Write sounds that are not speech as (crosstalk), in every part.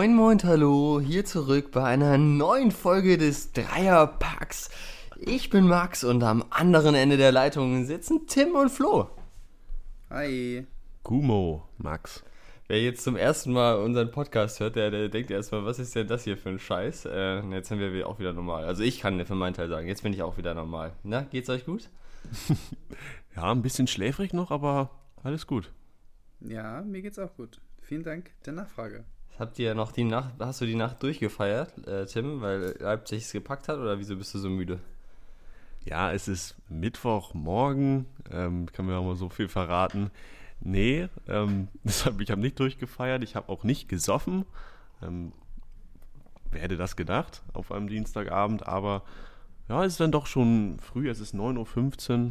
Moin Moin Hallo, hier zurück bei einer neuen Folge des Dreierpacks. Ich bin Max und am anderen Ende der Leitung sitzen Tim und Flo. Hi. Gumo, Max. Wer jetzt zum ersten Mal unseren Podcast hört, der, der denkt erstmal, was ist denn das hier für ein Scheiß? Äh, jetzt sind wir auch wieder normal. Also ich kann für meinen Teil sagen, jetzt bin ich auch wieder normal. Na, geht's euch gut? (laughs) ja, ein bisschen schläfrig noch, aber alles gut. Ja, mir geht's auch gut. Vielen Dank der Nachfrage. Habt ihr noch die Nacht, hast du die Nacht durchgefeiert, äh, Tim, weil Leipzig es gepackt hat oder wieso bist du so müde? Ja, es ist Mittwochmorgen, ähm, kann mir auch mal so viel verraten. Nee, ähm, (laughs) deshalb, ich habe nicht durchgefeiert, ich habe auch nicht gesoffen. Ähm, wer hätte das gedacht auf einem Dienstagabend, aber ja, es ist dann doch schon früh, es ist 9.15 Uhr.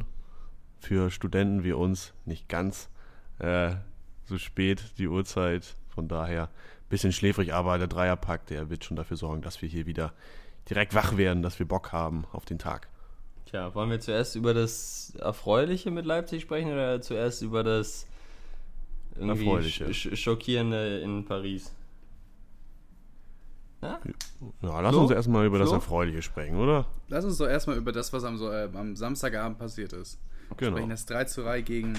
Für Studenten wie uns nicht ganz äh, so spät die Uhrzeit. Von daher bisschen schläfrig, aber der Dreierpack, der wird schon dafür sorgen, dass wir hier wieder direkt wach werden, dass wir Bock haben auf den Tag. Tja, wollen wir zuerst über das Erfreuliche mit Leipzig sprechen oder zuerst über das irgendwie sch Schockierende in Paris? Ja, ja lass Flo? uns erstmal über Flo? das Erfreuliche sprechen, oder? Lass uns doch erstmal über das, was am, äh, am Samstagabend passiert ist. Genau. Sprechen das 3 zu 3 gegen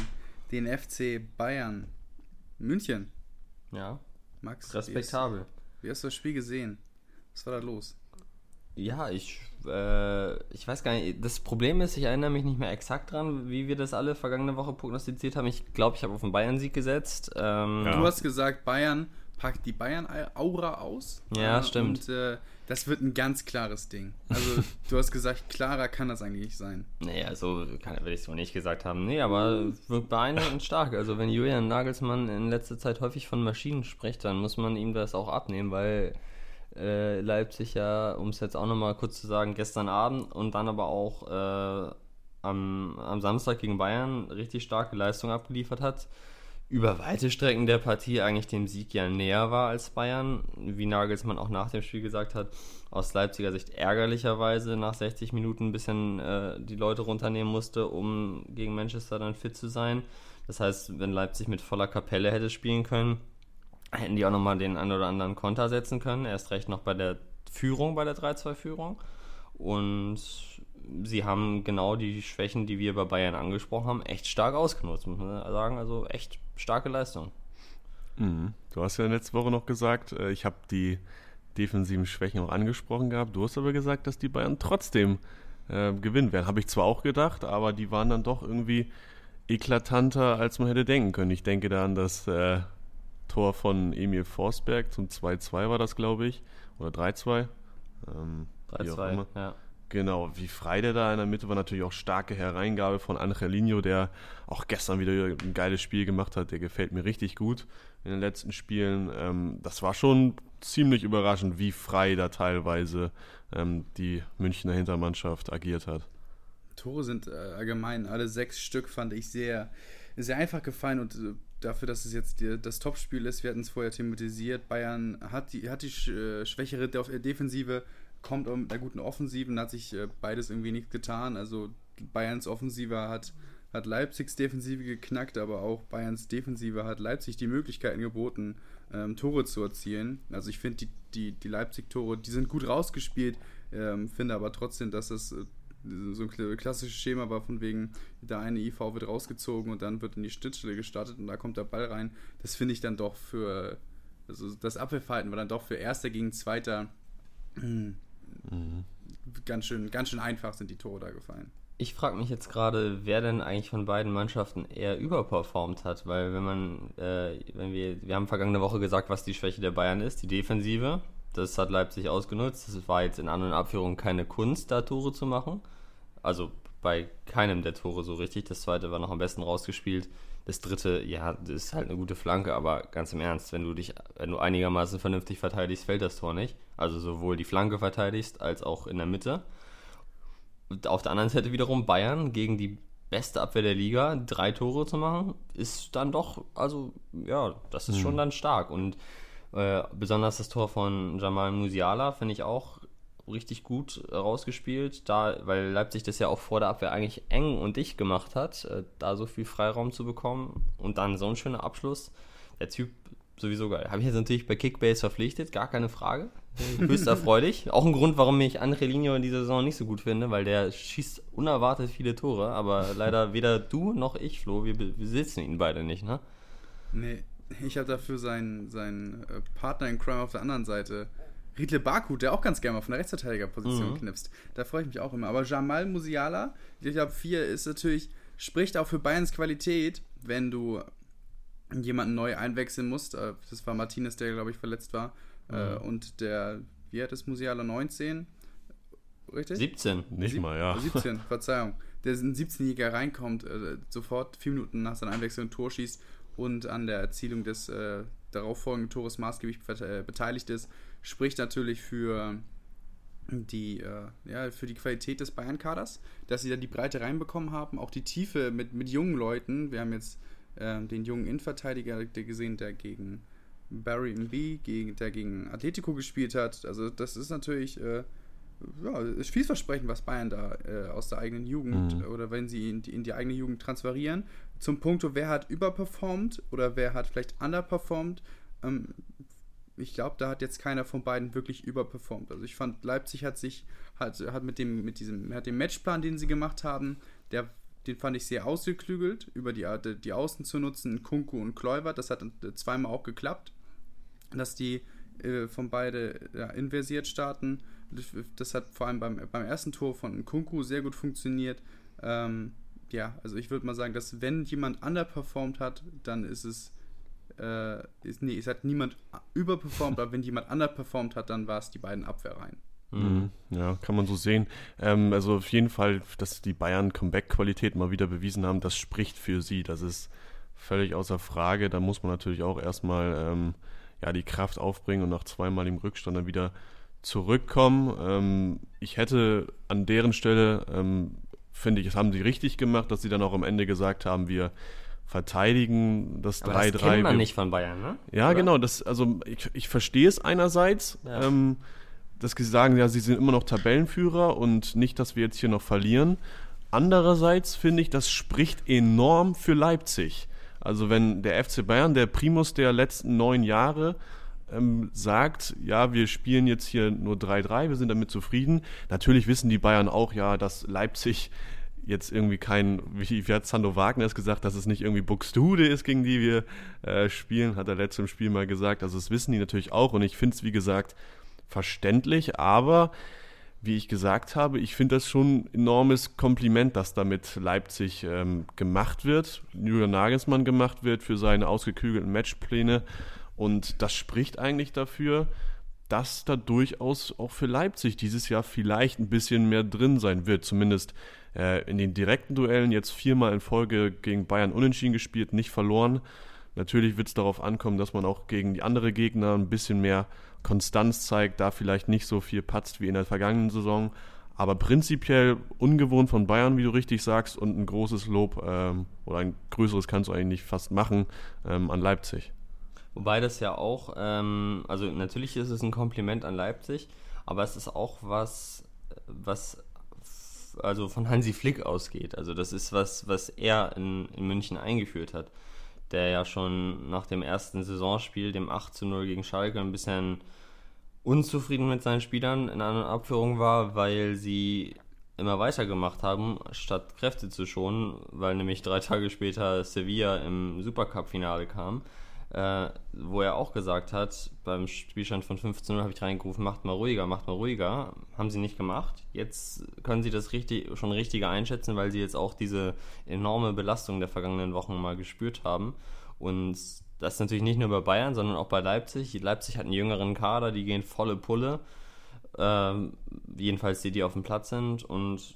den FC Bayern München. Ja. Max. Respektabel. Wie hast, wie hast du das Spiel gesehen? Was war da los? Ja, ich, äh, ich weiß gar nicht. Das Problem ist, ich erinnere mich nicht mehr exakt dran, wie wir das alle vergangene Woche prognostiziert haben. Ich glaube, ich habe auf den Bayern-Sieg gesetzt. Ähm, ja. Du hast gesagt, Bayern packt die Bayern-Aura aus. Ja, äh, stimmt. Und äh, das wird ein ganz klares Ding. Also, (laughs) du hast gesagt, klarer kann das eigentlich nicht sein. Naja, so kann, will ich es wohl nicht gesagt haben. Nee, aber wirkt beeindruckend stark. Also, wenn Julian Nagelsmann in letzter Zeit häufig von Maschinen spricht, dann muss man ihm das auch abnehmen, weil äh, Leipzig ja, um es jetzt auch nochmal kurz zu sagen, gestern Abend und dann aber auch äh, am, am Samstag gegen Bayern richtig starke Leistung abgeliefert hat. Über weite Strecken der Partie eigentlich dem Sieg ja näher war als Bayern. Wie Nagelsmann auch nach dem Spiel gesagt hat, aus Leipziger Sicht ärgerlicherweise nach 60 Minuten ein bisschen äh, die Leute runternehmen musste, um gegen Manchester dann fit zu sein. Das heißt, wenn Leipzig mit voller Kapelle hätte spielen können, hätten die auch nochmal den einen oder anderen Konter setzen können. Erst recht noch bei der Führung, bei der 3-2-Führung. Und sie haben genau die Schwächen, die wir bei Bayern angesprochen haben, echt stark ausgenutzt, muss man sagen. Also echt starke Leistung. Mhm. Du hast ja letzte Woche noch gesagt, äh, ich habe die defensiven Schwächen auch angesprochen gehabt. Du hast aber gesagt, dass die Bayern trotzdem äh, gewinnen werden. Habe ich zwar auch gedacht, aber die waren dann doch irgendwie eklatanter, als man hätte denken können. Ich denke da an das äh, Tor von Emil Forsberg zum 2-2 war das, glaube ich. Oder 3-2. Ähm, 3-2, ja. Genau, wie frei der da in der Mitte war, natürlich auch starke Hereingabe von Angelino, der auch gestern wieder ein geiles Spiel gemacht hat. Der gefällt mir richtig gut in den letzten Spielen. Ähm, das war schon ziemlich überraschend, wie frei da teilweise ähm, die Münchner Hintermannschaft agiert hat. Tore sind äh, allgemein, alle sechs Stück fand ich sehr, sehr einfach gefallen und äh, dafür, dass es jetzt das Topspiel ist, wir hatten es vorher thematisiert, Bayern hat die, hat die äh, schwächere Defensive, kommt mit einer guten Offensive, hat sich äh, beides irgendwie nicht getan. Also Bayerns Offensive hat, hat Leipzigs Defensive geknackt, aber auch Bayerns Defensive hat Leipzig die Möglichkeiten geboten, ähm, Tore zu erzielen. Also ich finde, die, die, die Leipzig-Tore, die sind gut rausgespielt, ähm, finde aber trotzdem, dass es äh, so ein klassisches Schema war von wegen, der eine IV wird rausgezogen und dann wird in die Schnittstelle gestartet und da kommt der Ball rein. Das finde ich dann doch für, also das Abwehrverhalten war dann doch für Erster gegen Zweiter mhm. ganz, schön, ganz schön einfach sind die Tore da gefallen. Ich frage mich jetzt gerade, wer denn eigentlich von beiden Mannschaften eher überperformt hat, weil wenn man, äh, wenn wir, wir haben vergangene Woche gesagt, was die Schwäche der Bayern ist, die Defensive. Das hat Leipzig ausgenutzt. Es war jetzt in anderen Abführungen keine Kunst, da Tore zu machen. Also bei keinem der Tore so richtig. Das zweite war noch am besten rausgespielt. Das dritte, ja, das ist halt eine gute Flanke, aber ganz im Ernst, wenn du dich, wenn du einigermaßen vernünftig verteidigst, fällt das Tor nicht. Also sowohl die Flanke verteidigst als auch in der Mitte. Und auf der anderen Seite wiederum Bayern gegen die beste Abwehr der Liga, drei Tore zu machen, ist dann doch, also ja, das ist mhm. schon dann stark. Und äh, besonders das Tor von Jamal Musiala finde ich auch richtig gut rausgespielt, da, weil Leipzig das ja auch vor der Abwehr eigentlich eng und dicht gemacht hat, äh, da so viel Freiraum zu bekommen und dann so ein schöner Abschluss. Der Typ sowieso geil. Habe ich jetzt natürlich bei Kickbase verpflichtet, gar keine Frage. (laughs) Höchst erfreulich. Auch ein Grund, warum ich Angelino in dieser Saison nicht so gut finde, weil der schießt unerwartet viele Tore, aber (laughs) leider weder du noch ich, Flo, wir besitzen ihn beide nicht, ne? Nee, ich habe dafür seinen, seinen äh, Partner in Crime auf der anderen Seite. Riedle Baku, der auch ganz gerne mal von der Rechtsverteidigerposition mhm. knipst. Da freue ich mich auch immer. Aber Jamal Musiala, ich glaube, vier ist natürlich, spricht auch für Bayerns Qualität, wenn du jemanden neu einwechseln musst. Äh, das war Martinez, der, glaube ich, verletzt war. Äh, mhm. Und der, wie hat es Musiala 19? Richtig? 17. Nicht Sieb mal, ja. 17, (laughs) Verzeihung. Der ein 17-Jähriger reinkommt, äh, sofort vier Minuten nach seiner Einwechslung ein Tor schießt und an der Erzielung des äh, darauffolgenden Tores maßgeblich beteiligt ist, spricht natürlich für die, äh, ja, für die Qualität des Bayern-Kaders, dass sie da die Breite reinbekommen haben, auch die Tiefe mit, mit jungen Leuten. Wir haben jetzt äh, den jungen Innenverteidiger gesehen, der gegen Barry B, gegen, der gegen Atletico gespielt hat. Also das ist natürlich äh, ja, ist vielversprechend, was Bayern da äh, aus der eigenen Jugend mhm. oder wenn sie in die, in die eigene Jugend transferieren. Zum Punkt, wer hat überperformt oder wer hat vielleicht underperformt. Ähm, ich glaube, da hat jetzt keiner von beiden wirklich überperformt. Also ich fand, Leipzig hat sich, hat, hat mit dem, mit diesem, hat den Matchplan, den sie gemacht haben, der, den fand ich sehr ausgeklügelt, über die Art, die Außen zu nutzen, Kunku und Kluivert. Das hat zweimal auch geklappt, dass die äh, von beide ja, inversiert starten. Das hat vor allem beim, beim ersten Tor von Kunku sehr gut funktioniert. Ähm, ja, also ich würde mal sagen, dass wenn jemand underperformt hat, dann ist es äh, ist, nee, es hat niemand überperformt, aber wenn jemand underperformt hat, dann war es die beiden Abwehrreihen. Mhm. Ja, kann man so sehen. Ähm, also auf jeden Fall, dass die Bayern Comeback-Qualität mal wieder bewiesen haben, das spricht für sie. Das ist völlig außer Frage. Da muss man natürlich auch erstmal ähm, ja, die Kraft aufbringen und nach zweimal im Rückstand dann wieder zurückkommen. Ähm, ich hätte an deren Stelle, ähm, finde ich, es haben sie richtig gemacht, dass sie dann auch am Ende gesagt haben, wir verteidigen das 3-3. Das kennt man nicht von Bayern, ne? Ja, Oder? genau. Das, also ich, ich verstehe es einerseits, ja. ähm, dass sie sagen, ja, sie sind immer noch Tabellenführer und nicht, dass wir jetzt hier noch verlieren. Andererseits finde ich, das spricht enorm für Leipzig. Also wenn der FC Bayern, der Primus der letzten neun Jahre, ähm, sagt, ja, wir spielen jetzt hier nur 3-3, wir sind damit zufrieden. Natürlich wissen die Bayern auch, ja, dass Leipzig jetzt irgendwie kein, wie, wie hat Sando Wagner es gesagt, dass es nicht irgendwie Buxtehude ist, gegen die wir äh, spielen, hat er letztem Spiel mal gesagt. Also das wissen die natürlich auch und ich finde es, wie gesagt, verständlich, aber wie ich gesagt habe, ich finde das schon ein enormes Kompliment, dass damit Leipzig ähm, gemacht wird, Julian Nagelsmann gemacht wird für seine ausgeklügelten Matchpläne. Und das spricht eigentlich dafür, dass da durchaus auch für Leipzig dieses Jahr vielleicht ein bisschen mehr drin sein wird. Zumindest äh, in den direkten Duellen jetzt viermal in Folge gegen Bayern unentschieden gespielt, nicht verloren. Natürlich wird es darauf ankommen, dass man auch gegen die anderen Gegner ein bisschen mehr Konstanz zeigt, da vielleicht nicht so viel patzt wie in der vergangenen Saison. Aber prinzipiell ungewohnt von Bayern, wie du richtig sagst, und ein großes Lob ähm, oder ein größeres kannst du eigentlich fast machen ähm, an Leipzig. Wobei das ja auch, ähm, also natürlich ist es ein Kompliment an Leipzig, aber es ist auch was, was also von Hansi Flick ausgeht. Also das ist was, was er in, in München eingeführt hat der ja schon nach dem ersten Saisonspiel, dem 8 zu 0 gegen Schalke, ein bisschen unzufrieden mit seinen Spielern in einer Abführung war, weil sie immer weitergemacht haben, statt Kräfte zu schonen, weil nämlich drei Tage später Sevilla im Supercup-Finale kam äh, wo er auch gesagt hat, beim Spielstand von 15-0 habe ich reingerufen, macht mal ruhiger, macht mal ruhiger. Haben sie nicht gemacht. Jetzt können sie das richtig, schon richtiger einschätzen, weil sie jetzt auch diese enorme Belastung der vergangenen Wochen mal gespürt haben. Und das ist natürlich nicht nur bei Bayern, sondern auch bei Leipzig. Leipzig hat einen jüngeren Kader, die gehen volle Pulle. Ähm, jedenfalls die, die auf dem Platz sind. Und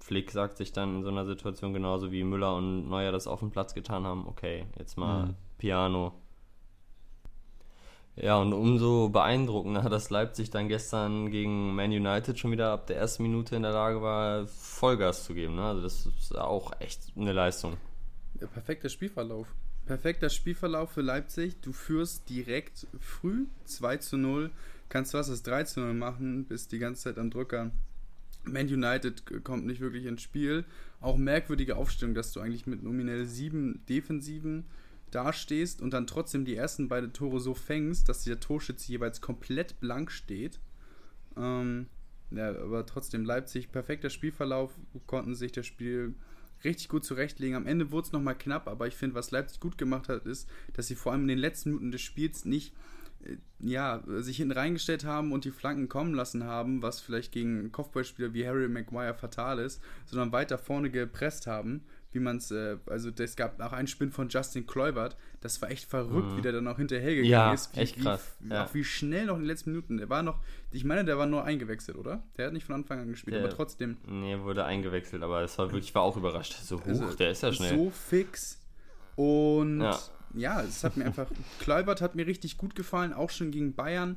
Flick sagt sich dann in so einer Situation genauso wie Müller und Neuer das auf dem Platz getan haben, okay, jetzt mal mhm. Piano, ja, und umso beeindruckender, (laughs) dass Leipzig dann gestern gegen Man United schon wieder ab der ersten Minute in der Lage war, Vollgas zu geben. Ne? Also das ist auch echt eine Leistung. Ja, perfekter Spielverlauf. Perfekter Spielverlauf für Leipzig. Du führst direkt früh 2 zu 0, kannst was das 3 zu 0 machen, bist die ganze Zeit am Drücker. Man United kommt nicht wirklich ins Spiel. Auch merkwürdige Aufstellung, dass du eigentlich mit nominell sieben Defensiven dastehst und dann trotzdem die ersten beiden Tore so fängst, dass der Torschütze jeweils komplett blank steht. Ähm, ja, aber trotzdem Leipzig, perfekter Spielverlauf, konnten sich das Spiel richtig gut zurechtlegen. Am Ende wurde es nochmal knapp, aber ich finde, was Leipzig gut gemacht hat, ist, dass sie vor allem in den letzten Minuten des Spiels nicht äh, ja, sich hinten reingestellt haben und die Flanken kommen lassen haben, was vielleicht gegen Kopfballspieler wie Harry Maguire fatal ist, sondern weiter vorne gepresst haben wie man es, äh, also es gab auch einen Spin von Justin Kluivert, das war echt verrückt, mhm. wie der dann auch hinterhergegangen ja, ist. Wie, echt krass. Wie, ja. Auch wie schnell noch in den letzten Minuten. Der war noch, ich meine, der war nur eingewechselt, oder? Der hat nicht von Anfang an gespielt, der, aber trotzdem. Nee, wurde eingewechselt, aber es war wirklich, ich war auch überrascht. So hoch, also, der ist ja schnell. So fix. Und ja, ja es hat mir einfach, (laughs) Kluivert hat mir richtig gut gefallen, auch schon gegen Bayern,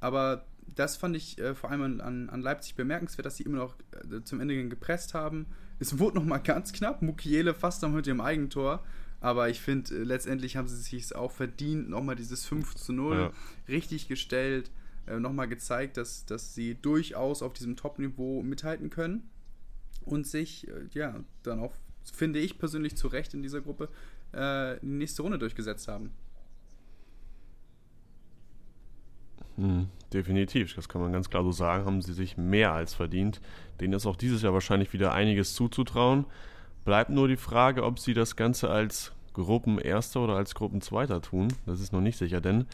aber das fand ich äh, vor allem an, an Leipzig bemerkenswert, dass sie immer noch äh, zum Ende gepresst haben es wurde noch mal ganz knapp. Mukiele fast am mit dem Eigentor. Aber ich finde, äh, letztendlich haben sie sich auch verdient. Nochmal dieses 5 zu 0 ja. richtig gestellt. Äh, nochmal gezeigt, dass, dass sie durchaus auf diesem Top-Niveau mithalten können. Und sich, äh, ja, dann auch, finde ich persönlich zu Recht in dieser Gruppe, äh, die nächste Runde durchgesetzt haben. Hm, definitiv, das kann man ganz klar so sagen, haben sie sich mehr als verdient. Denen ist auch dieses Jahr wahrscheinlich wieder einiges zuzutrauen. Bleibt nur die Frage, ob sie das Ganze als Gruppenerster oder als Gruppenzweiter tun. Das ist noch nicht sicher, denn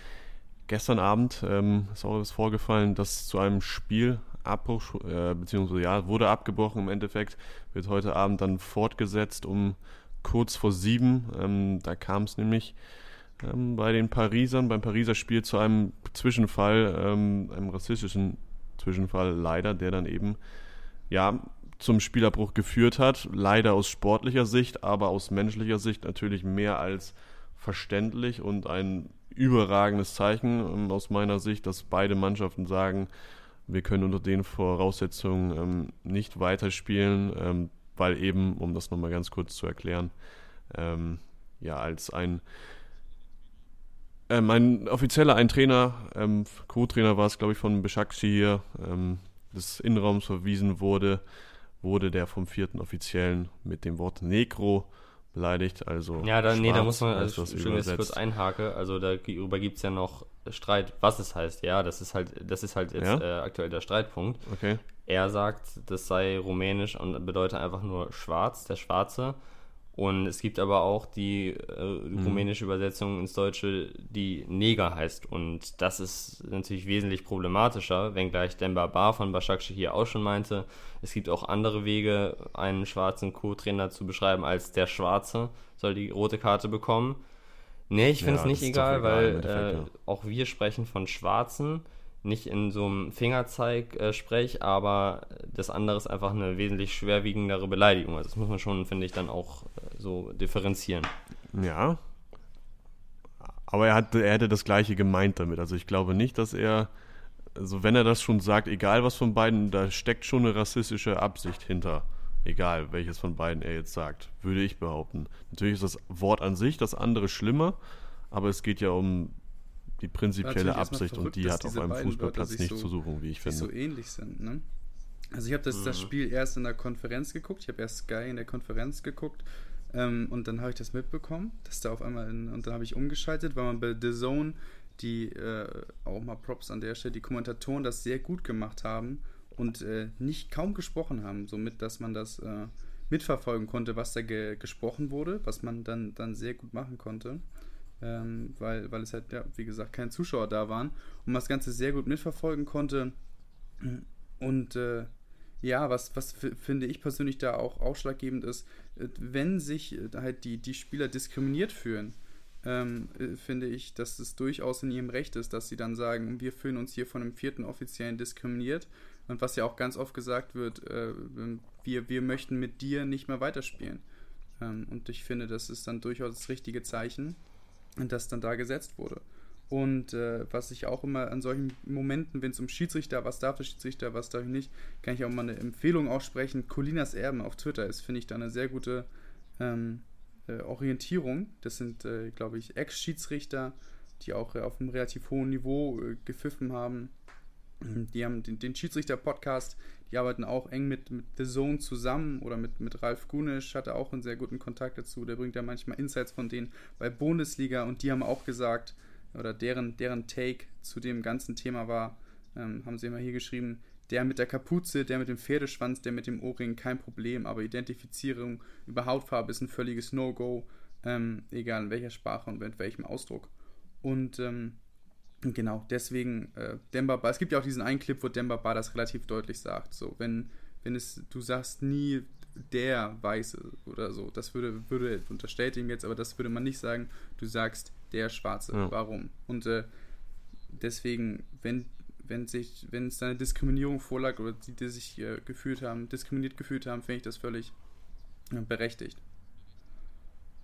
gestern Abend ähm, ist auch was vorgefallen, dass zu einem Spielabbruch, äh, beziehungsweise ja, wurde abgebrochen im Endeffekt, wird heute Abend dann fortgesetzt um kurz vor sieben. Ähm, da kam es nämlich ähm, bei den Parisern, beim Pariser Spiel zu einem Zwischenfall, ähm, einem rassistischen Zwischenfall leider, der dann eben ja zum Spielabbruch geführt hat. Leider aus sportlicher Sicht, aber aus menschlicher Sicht natürlich mehr als verständlich und ein überragendes Zeichen ähm, aus meiner Sicht, dass beide Mannschaften sagen, wir können unter den Voraussetzungen ähm, nicht weiterspielen, ähm, weil eben, um das nochmal ganz kurz zu erklären, ähm, ja, als ein ähm, ein offizieller, ein Trainer, ähm, Co-Trainer war es, glaube ich, von Beschakshi hier, ähm, des Innenraums verwiesen wurde, wurde der vom vierten Offiziellen mit dem Wort Negro beleidigt. Also ja, da, nee, da muss man, also, schön, dass ich kurz einhake, also darüber gibt es ja noch Streit, was es heißt. Ja, das ist halt, das ist halt jetzt ja? äh, aktuell der Streitpunkt. Okay. Er sagt, das sei rumänisch und bedeutet einfach nur schwarz, der Schwarze. Und es gibt aber auch die äh, mhm. rumänische Übersetzung ins Deutsche, die Neger heißt. Und das ist natürlich wesentlich problematischer, wenngleich Demba Bar von Başakşehir hier auch schon meinte, es gibt auch andere Wege, einen schwarzen Co-Trainer zu beschreiben, als der Schwarze soll die rote Karte bekommen. Nee, ich finde es ja, nicht egal, weil äh, auch wir sprechen von Schwarzen nicht in so einem Fingerzeig äh, aber das andere ist einfach eine wesentlich schwerwiegendere Beleidigung. Also das muss man schon, finde ich, dann auch äh, so differenzieren. Ja. Aber er, hat, er hätte das Gleiche gemeint damit. Also ich glaube nicht, dass er, also wenn er das schon sagt, egal was von beiden, da steckt schon eine rassistische Absicht hinter. Egal, welches von beiden er jetzt sagt, würde ich behaupten. Natürlich ist das Wort an sich das andere schlimmer, aber es geht ja um die prinzipielle Absicht verrückt, und die hat auf einem Fußballplatz nicht so, zu suchen, wie ich finde. so ähnlich sind, ne? Also ich habe das, mhm. das Spiel erst in der Konferenz geguckt, ich habe erst Sky in der Konferenz geguckt ähm, und dann habe ich das mitbekommen, dass da auf einmal, in, und dann habe ich umgeschaltet, weil man bei The Zone, die äh, auch mal Props an der Stelle, die Kommentatoren das sehr gut gemacht haben und äh, nicht kaum gesprochen haben, somit, dass man das äh, mitverfolgen konnte, was da ge gesprochen wurde, was man dann, dann sehr gut machen konnte ähm, weil, weil es halt, ja, wie gesagt, keine Zuschauer da waren und man das Ganze sehr gut mitverfolgen konnte. Und äh, ja, was, was finde ich persönlich da auch ausschlaggebend ist, äh, wenn sich äh, halt die, die Spieler diskriminiert fühlen, ähm, äh, finde ich, dass es durchaus in ihrem Recht ist, dass sie dann sagen, wir fühlen uns hier von einem vierten Offiziellen diskriminiert. Und was ja auch ganz oft gesagt wird, äh, wir, wir möchten mit dir nicht mehr weiterspielen. Ähm, und ich finde, das ist dann durchaus das richtige Zeichen das dann da gesetzt wurde. Und äh, was ich auch immer an solchen Momenten, wenn es um Schiedsrichter, was darf der Schiedsrichter, was darf ich nicht, kann ich auch mal eine Empfehlung aussprechen. Colinas Erben auf Twitter ist, finde ich, da eine sehr gute ähm, äh, Orientierung. Das sind, äh, glaube ich, Ex-Schiedsrichter, die auch äh, auf einem relativ hohen Niveau äh, gepfiffen haben. Die haben den, den Schiedsrichter-Podcast, die arbeiten auch eng mit, mit The Zone zusammen oder mit, mit Ralf Gunisch, hatte auch einen sehr guten Kontakt dazu. Der bringt ja manchmal Insights von denen bei Bundesliga und die haben auch gesagt, oder deren, deren Take zu dem ganzen Thema war, ähm, haben sie immer hier geschrieben, der mit der Kapuze, der mit dem Pferdeschwanz, der mit dem Ohrring, kein Problem, aber Identifizierung über Hautfarbe ist ein völliges No-Go, ähm, egal in welcher Sprache und mit welchem Ausdruck. Und ähm, genau, deswegen äh, Demba Ba, es gibt ja auch diesen einen Clip, wo Demba Ba das relativ deutlich sagt, so, wenn, wenn es, du sagst nie der Weiße oder so, das würde, würde, unterstellt ihm jetzt, aber das würde man nicht sagen, du sagst der Schwarze, ja. warum? Und äh, deswegen, wenn wenn sich, wenn es eine Diskriminierung vorlag oder die, die sich äh, gefühlt haben, diskriminiert gefühlt haben, finde ich das völlig äh, berechtigt.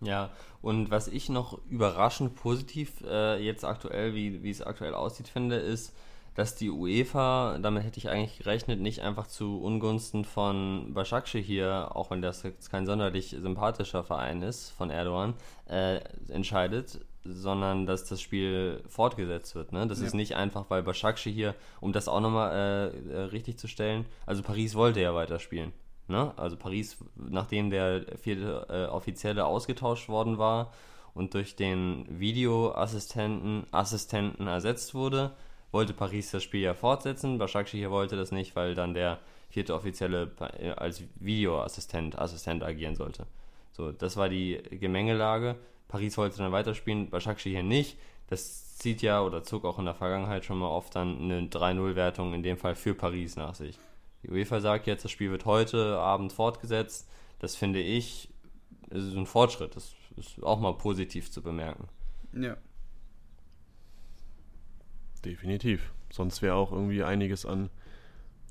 Ja, und was ich noch überraschend positiv äh, jetzt aktuell, wie, wie es aktuell aussieht, finde, ist, dass die UEFA, damit hätte ich eigentlich gerechnet, nicht einfach zu Ungunsten von Başakşehir hier, auch wenn das jetzt kein sonderlich sympathischer Verein ist, von Erdogan, äh, entscheidet, sondern dass das Spiel fortgesetzt wird. Ne? Das ja. ist nicht einfach, weil Başakşehir hier, um das auch nochmal äh, äh, richtig zu stellen, also Paris wollte ja weiterspielen. Ne? Also Paris, nachdem der vierte äh, Offizielle ausgetauscht worden war und durch den Videoassistenten Assistenten ersetzt wurde, wollte Paris das Spiel ja fortsetzen. Başakşehir hier wollte das nicht, weil dann der vierte Offizielle äh, als Videoassistent Assistent agieren sollte. So, das war die Gemengelage. Paris wollte dann weiterspielen, Başakşehir hier nicht. Das zieht ja oder zog auch in der Vergangenheit schon mal oft dann eine 3-0-Wertung in dem Fall für Paris nach sich. Die UEFA sagt jetzt, das Spiel wird heute Abend fortgesetzt. Das finde ich ist ein Fortschritt. Das ist auch mal positiv zu bemerken. Ja. Definitiv. Sonst wäre auch irgendwie einiges an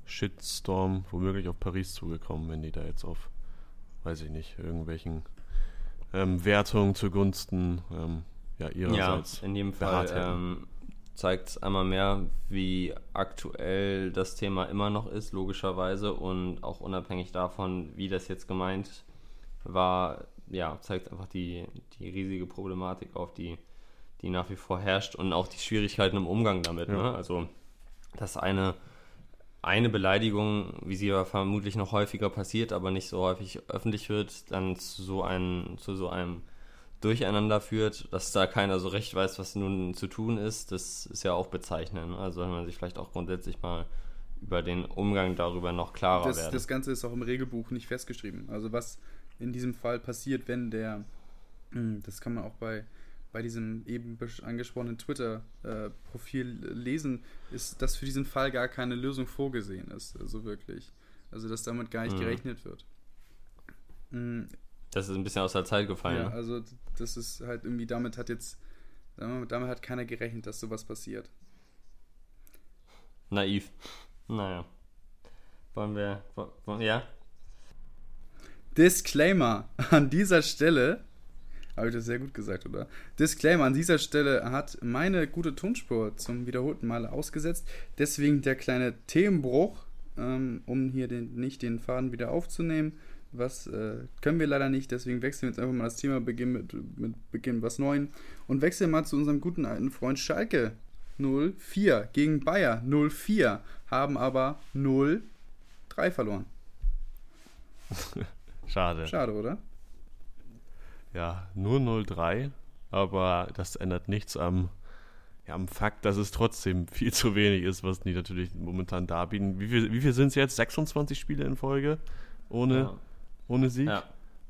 Shitstorm womöglich auf Paris zugekommen, wenn die da jetzt auf, weiß ich nicht, irgendwelchen ähm, Wertungen zugunsten ähm, ja, ihrerseits. Ja, in jedem Fall ähm, zeigt es einmal mehr, wie aktuell das Thema immer noch ist, logischerweise, und auch unabhängig davon, wie das jetzt gemeint war, ja, zeigt einfach die, die riesige Problematik auf, die die nach wie vor herrscht und auch die Schwierigkeiten im Umgang damit. Ja. Ne? Also, dass eine, eine Beleidigung, wie sie aber vermutlich noch häufiger passiert, aber nicht so häufig öffentlich wird, dann zu so, ein, zu so einem Durcheinander führt, dass da keiner so recht weiß, was nun zu tun ist, das ist ja auch bezeichnend. Ne? Also, wenn man sich vielleicht auch grundsätzlich mal über den Umgang darüber noch klarer das, werden. Das Ganze ist auch im Regelbuch nicht festgeschrieben. Also was in diesem Fall passiert, wenn der, hm, das kann man auch bei bei diesem eben angesprochenen Twitter-Profil äh, lesen, ist, dass für diesen Fall gar keine Lösung vorgesehen ist. Also wirklich. Also, dass damit gar nicht mhm. gerechnet wird. Mhm. Das ist ein bisschen aus der Zeit gefallen. Ja, ne? also, das ist halt irgendwie, damit hat jetzt, damit hat keiner gerechnet, dass sowas passiert. Naiv. Naja. Wollen wir, wollen, ja? Disclaimer an dieser Stelle habe ich das sehr gut gesagt, oder? Disclaimer: An dieser Stelle hat meine gute Tonspur zum wiederholten Male ausgesetzt. Deswegen der kleine Themenbruch, ähm, um hier den, nicht den Faden wieder aufzunehmen. Was äh, können wir leider nicht, deswegen wechseln wir jetzt einfach mal das Thema Beginn mit, mit Beginn was Neuem und wechseln mal zu unserem guten alten Freund Schalke 04 gegen Bayer 04, haben aber 0-3 verloren. (laughs) Schade. Schade, oder? ja, nur 03, aber das ändert nichts am, ja, am Fakt, dass es trotzdem (laughs) viel zu wenig ist, was die natürlich momentan darbieten. Wie viel, wie viel sind es jetzt? 26 Spiele in Folge ohne, ja. Ohne Sieg? Ja.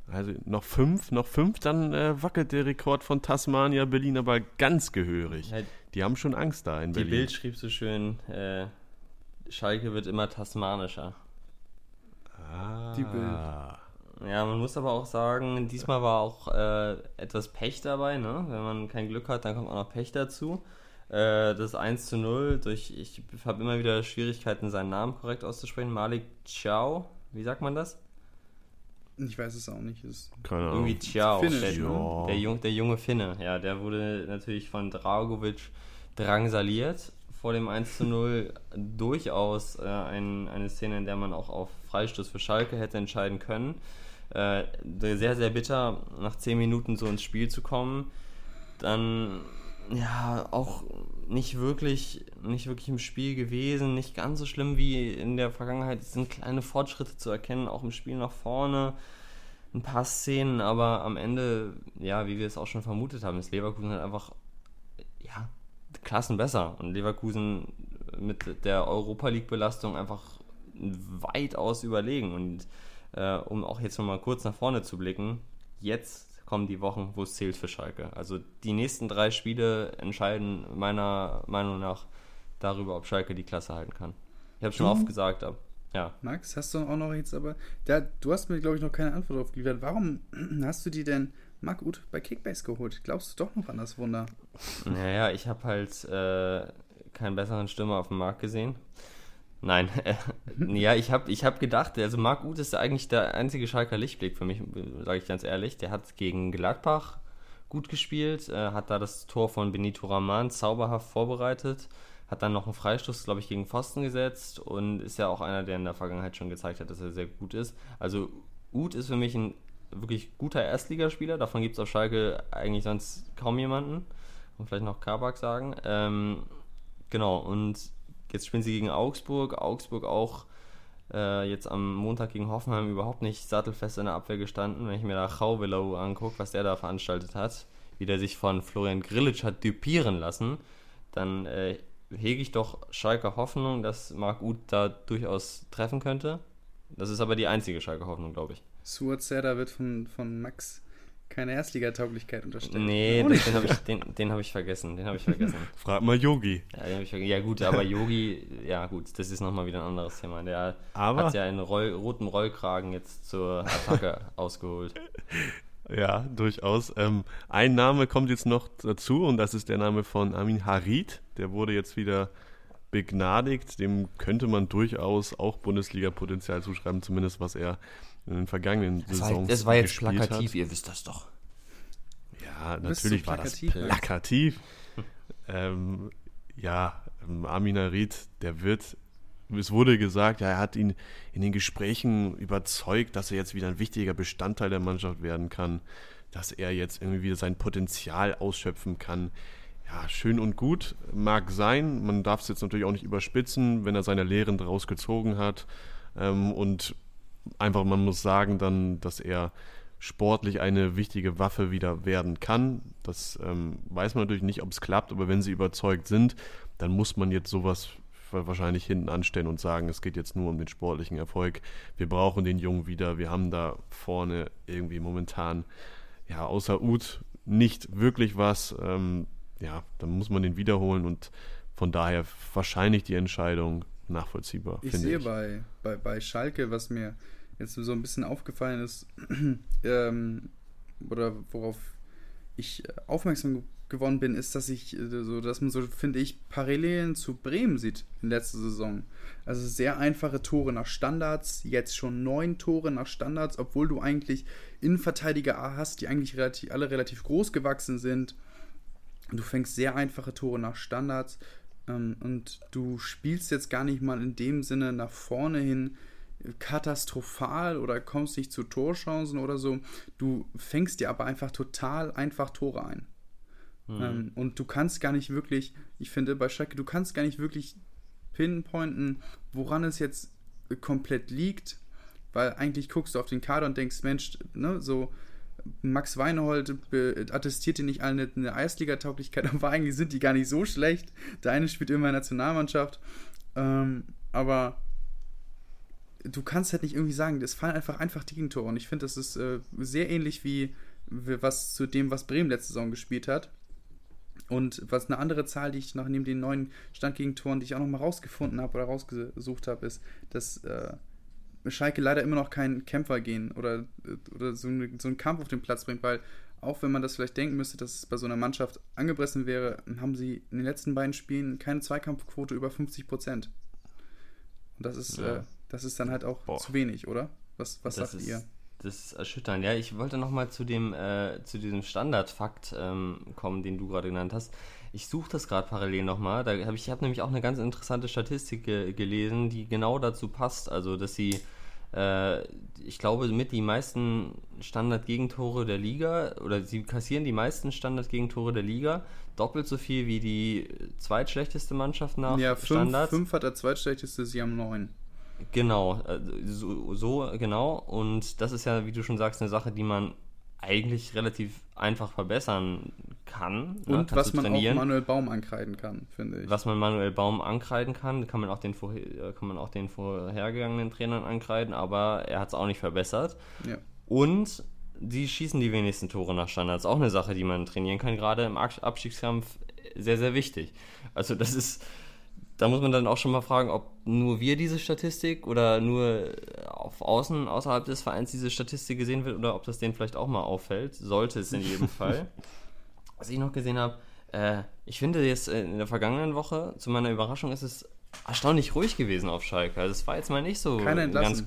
Also noch fünf, noch fünf, dann äh, wackelt der Rekord von Tasmania Berlin aber ganz gehörig. Halt die haben schon Angst da in die Berlin. Die Bild schrieb so schön, äh, Schalke wird immer tasmanischer. Ah. Die Bild. Ja, man muss aber auch sagen, diesmal war auch äh, etwas Pech dabei. Ne? Wenn man kein Glück hat, dann kommt auch noch Pech dazu. Äh, das 1 zu 0 durch, ich habe immer wieder Schwierigkeiten, seinen Namen korrekt auszusprechen. Malik Ciao, wie sagt man das? Ich weiß es auch nicht. Ist Keine Ahnung. Irgendwie Ciao, Finnisch, der, ja. der, Jung, der junge Finne. Ja, der wurde natürlich von Dragovic drangsaliert vor dem 1 zu 0 (laughs) durchaus äh, ein, eine Szene, in der man auch auf Freistoß für Schalke hätte entscheiden können äh, sehr, sehr bitter, nach 10 Minuten so ins Spiel zu kommen. Dann ja, auch nicht wirklich, nicht wirklich im Spiel gewesen, nicht ganz so schlimm wie in der Vergangenheit. Es sind kleine Fortschritte zu erkennen, auch im Spiel nach vorne. Ein paar Szenen, aber am Ende, ja, wie wir es auch schon vermutet haben, ist Leverkusen halt einfach, ja, Klassen besser. Und Leverkusen mit der Europa League-Belastung einfach weitaus überlegen. Und äh, um auch jetzt nochmal kurz nach vorne zu blicken, jetzt kommen die Wochen, wo es zählt für Schalke. Also die nächsten drei Spiele entscheiden meiner Meinung nach darüber, ob Schalke die Klasse halten kann. Ich habe schon oft gesagt, aber ja. Max, hast du auch noch jetzt aber, da, du hast mir glaube ich noch keine Antwort darauf geliefert. Warum (clears throat) hast du die denn Marc Uth bei Kickbase geholt? Glaubst du doch noch an das Wunder? Naja, ich habe halt äh, keinen besseren Stürmer auf dem Markt gesehen. Nein, (laughs) ja, ich habe ich hab gedacht, also Marc Uth ist eigentlich der einzige Schalker Lichtblick für mich, sage ich ganz ehrlich. Der hat gegen Gladbach gut gespielt, äh, hat da das Tor von Benito Raman zauberhaft vorbereitet, hat dann noch einen Freistoß, glaube ich, gegen Pfosten gesetzt und ist ja auch einer, der in der Vergangenheit schon gezeigt hat, dass er sehr gut ist. Also Uth ist für mich ein wirklich guter Erstligaspieler, davon gibt es auf Schalke eigentlich sonst kaum jemanden. Und vielleicht noch Kabak sagen. Ähm, genau, und Jetzt spielen sie gegen Augsburg. Augsburg auch äh, jetzt am Montag gegen Hoffenheim überhaupt nicht sattelfest in der Abwehr gestanden. Wenn ich mir da Chauvelau angucke, was der da veranstaltet hat, wie der sich von Florian Grillitsch hat düpieren lassen, dann äh, hege ich doch Schalke Hoffnung, dass Marc Uth da durchaus treffen könnte. Das ist aber die einzige Schalke Hoffnung, glaube ich. Suat Serda wird von, von Max keine Erstligatauglichkeit unterstellt. Nee, das, den habe ich, den, den hab ich vergessen. Den habe ich vergessen. (laughs) Frag mal Yogi. Ja, ja, gut, aber Yogi, ja gut, das ist nochmal wieder ein anderes Thema. Der aber, hat ja einen Roll, roten Rollkragen jetzt zur Attacke (laughs) ausgeholt. Ja, durchaus. Ähm, ein Name kommt jetzt noch dazu und das ist der Name von Amin Harid. Der wurde jetzt wieder begnadigt. Dem könnte man durchaus auch Bundesliga-Potenzial zuschreiben, zumindest was er in den vergangenen das Saisons. War, das war jetzt plakativ, hat. ihr wisst das doch. Ja, natürlich war das plakativ. ähm, ja, ähm, Armin Arid, der wird, es wurde gesagt, ja, er hat ihn in den Gesprächen überzeugt, dass er jetzt wieder ein wichtiger Bestandteil der Mannschaft werden kann, dass er jetzt irgendwie wieder sein Potenzial ausschöpfen kann. Ja, schön und gut, mag sein. Man darf es jetzt natürlich auch nicht überspitzen, wenn er seine Lehren daraus gezogen hat. Ähm, und einfach, man muss sagen dann, dass er sportlich eine wichtige Waffe wieder werden kann. Das ähm, weiß man natürlich nicht, ob es klappt, aber wenn sie überzeugt sind, dann muss man jetzt sowas wahrscheinlich hinten anstellen und sagen, es geht jetzt nur um den sportlichen Erfolg. Wir brauchen den Jungen wieder. Wir haben da vorne irgendwie momentan, ja, außer Uth nicht wirklich was. Ähm, ja, dann muss man den wiederholen und von daher wahrscheinlich die Entscheidung nachvollziehbar. Ich sehe ich. Bei, bei, bei Schalke, was mir jetzt so ein bisschen aufgefallen ist, (clears throat) ähm, oder worauf ich aufmerksam geworden bin, ist, dass ich äh, so, dass man so, finde ich, Parallelen zu Bremen sieht in letzter Saison. Also sehr einfache Tore nach Standards, jetzt schon neun Tore nach Standards, obwohl du eigentlich Innenverteidiger hast, die eigentlich relativ, alle relativ groß gewachsen sind. Du fängst sehr einfache Tore nach Standards und du spielst jetzt gar nicht mal in dem Sinne nach vorne hin katastrophal oder kommst nicht zu Torchancen oder so. Du fängst dir aber einfach total einfach Tore ein. Mhm. Ähm, und du kannst gar nicht wirklich, ich finde bei Schalke, du kannst gar nicht wirklich pinpointen, woran es jetzt komplett liegt, weil eigentlich guckst du auf den Kader und denkst, Mensch, ne, so Max Weinhold attestiert dir nicht alle eine, Eisliga-Tauglichkeit, (laughs) aber eigentlich sind die gar nicht so schlecht. Der eine spielt immer in der Nationalmannschaft. Ähm, aber du kannst halt nicht irgendwie sagen, es fallen einfach einfach Gegentore. Und ich finde, das ist äh, sehr ähnlich wie, was zu dem, was Bremen letzte Saison gespielt hat. Und was eine andere Zahl, die ich nach neben den neuen Standgegentoren, die ich auch noch mal rausgefunden habe oder rausgesucht habe, ist, dass äh, Schalke leider immer noch keinen Kämpfer gehen oder, oder so, eine, so einen Kampf auf den Platz bringt, weil auch wenn man das vielleicht denken müsste, dass es bei so einer Mannschaft angemessen wäre, haben sie in den letzten beiden Spielen keine Zweikampfquote über 50 Prozent. Und das ist, ja. äh, das ist dann halt auch Boah. zu wenig, oder? Was, was sagt ist, ihr? Das ist erschütternd. Ja, ich wollte nochmal zu dem, äh, zu diesem Standardfakt ähm, kommen, den du gerade genannt hast. Ich suche das gerade parallel nochmal. Da habe ich, ich habe nämlich auch eine ganz interessante Statistik ge gelesen, die genau dazu passt. Also, dass sie äh, ich glaube, mit die meisten Standard-Gegentore der Liga, oder sie kassieren die meisten Standard-Gegentore der Liga, doppelt so viel wie die zweitschlechteste Mannschaft nach ja, fünf, Standards. fünf hat der zweitschlechteste, sie haben neun. Genau, äh, so, so, genau. Und das ist ja, wie du schon sagst, eine Sache, die man eigentlich relativ einfach verbessern kann. Ne? Und ne? was man trainieren. auch Manuel Baum ankreiden kann, finde ich. Was man Manuel Baum ankreiden kann, kann man auch den, vorher, äh, kann man auch den vorhergegangenen Trainern ankreiden, aber er hat es auch nicht verbessert. Ja. Und die schießen die wenigsten Tore nach Standards. Auch eine Sache, die man trainieren kann, gerade im Abstiegskampf sehr, sehr wichtig. Also das ist, da muss man dann auch schon mal fragen, ob nur wir diese Statistik oder nur auf Außen, außerhalb des Vereins diese Statistik gesehen wird oder ob das denen vielleicht auch mal auffällt. Sollte es in jedem (laughs) Fall. Was ich noch gesehen habe, äh, ich finde jetzt in der vergangenen Woche, zu meiner Überraschung, ist es erstaunlich ruhig gewesen auf Schalke. Also es war jetzt mal nicht so ein ganz,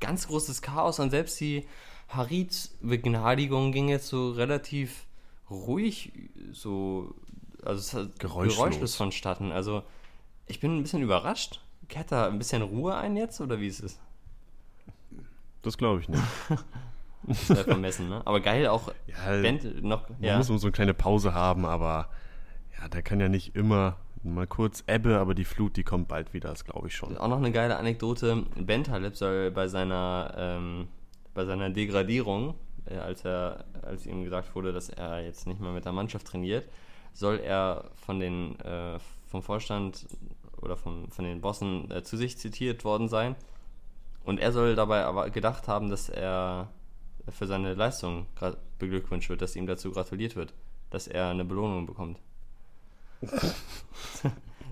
ganz großes Chaos und selbst die Harit-Begnadigung ging jetzt so relativ ruhig, so, also es hat geräuschlos, geräuschlos vonstatten. Also ich bin ein bisschen überrascht. Kehrt da ein bisschen Ruhe ein jetzt oder wie ist es? Das glaube ich nicht. (laughs) Sehr vermessen, ne? Aber geil auch ja, Band noch. Man ja. muss so eine kleine Pause haben, aber ja, der kann ja nicht immer mal kurz Ebbe, aber die Flut, die kommt bald wieder, das glaube ich schon. Auch noch eine geile Anekdote. Ben Taleb soll bei seiner, ähm, bei seiner Degradierung, äh, als, er, als ihm gesagt wurde, dass er jetzt nicht mehr mit der Mannschaft trainiert, soll er von den, äh, vom Vorstand oder von, von den Bossen äh, zu sich zitiert worden sein. Und er soll dabei aber gedacht haben, dass er für seine Leistung beglückwünscht wird, dass ihm dazu gratuliert wird, dass er eine Belohnung bekommt. (laughs)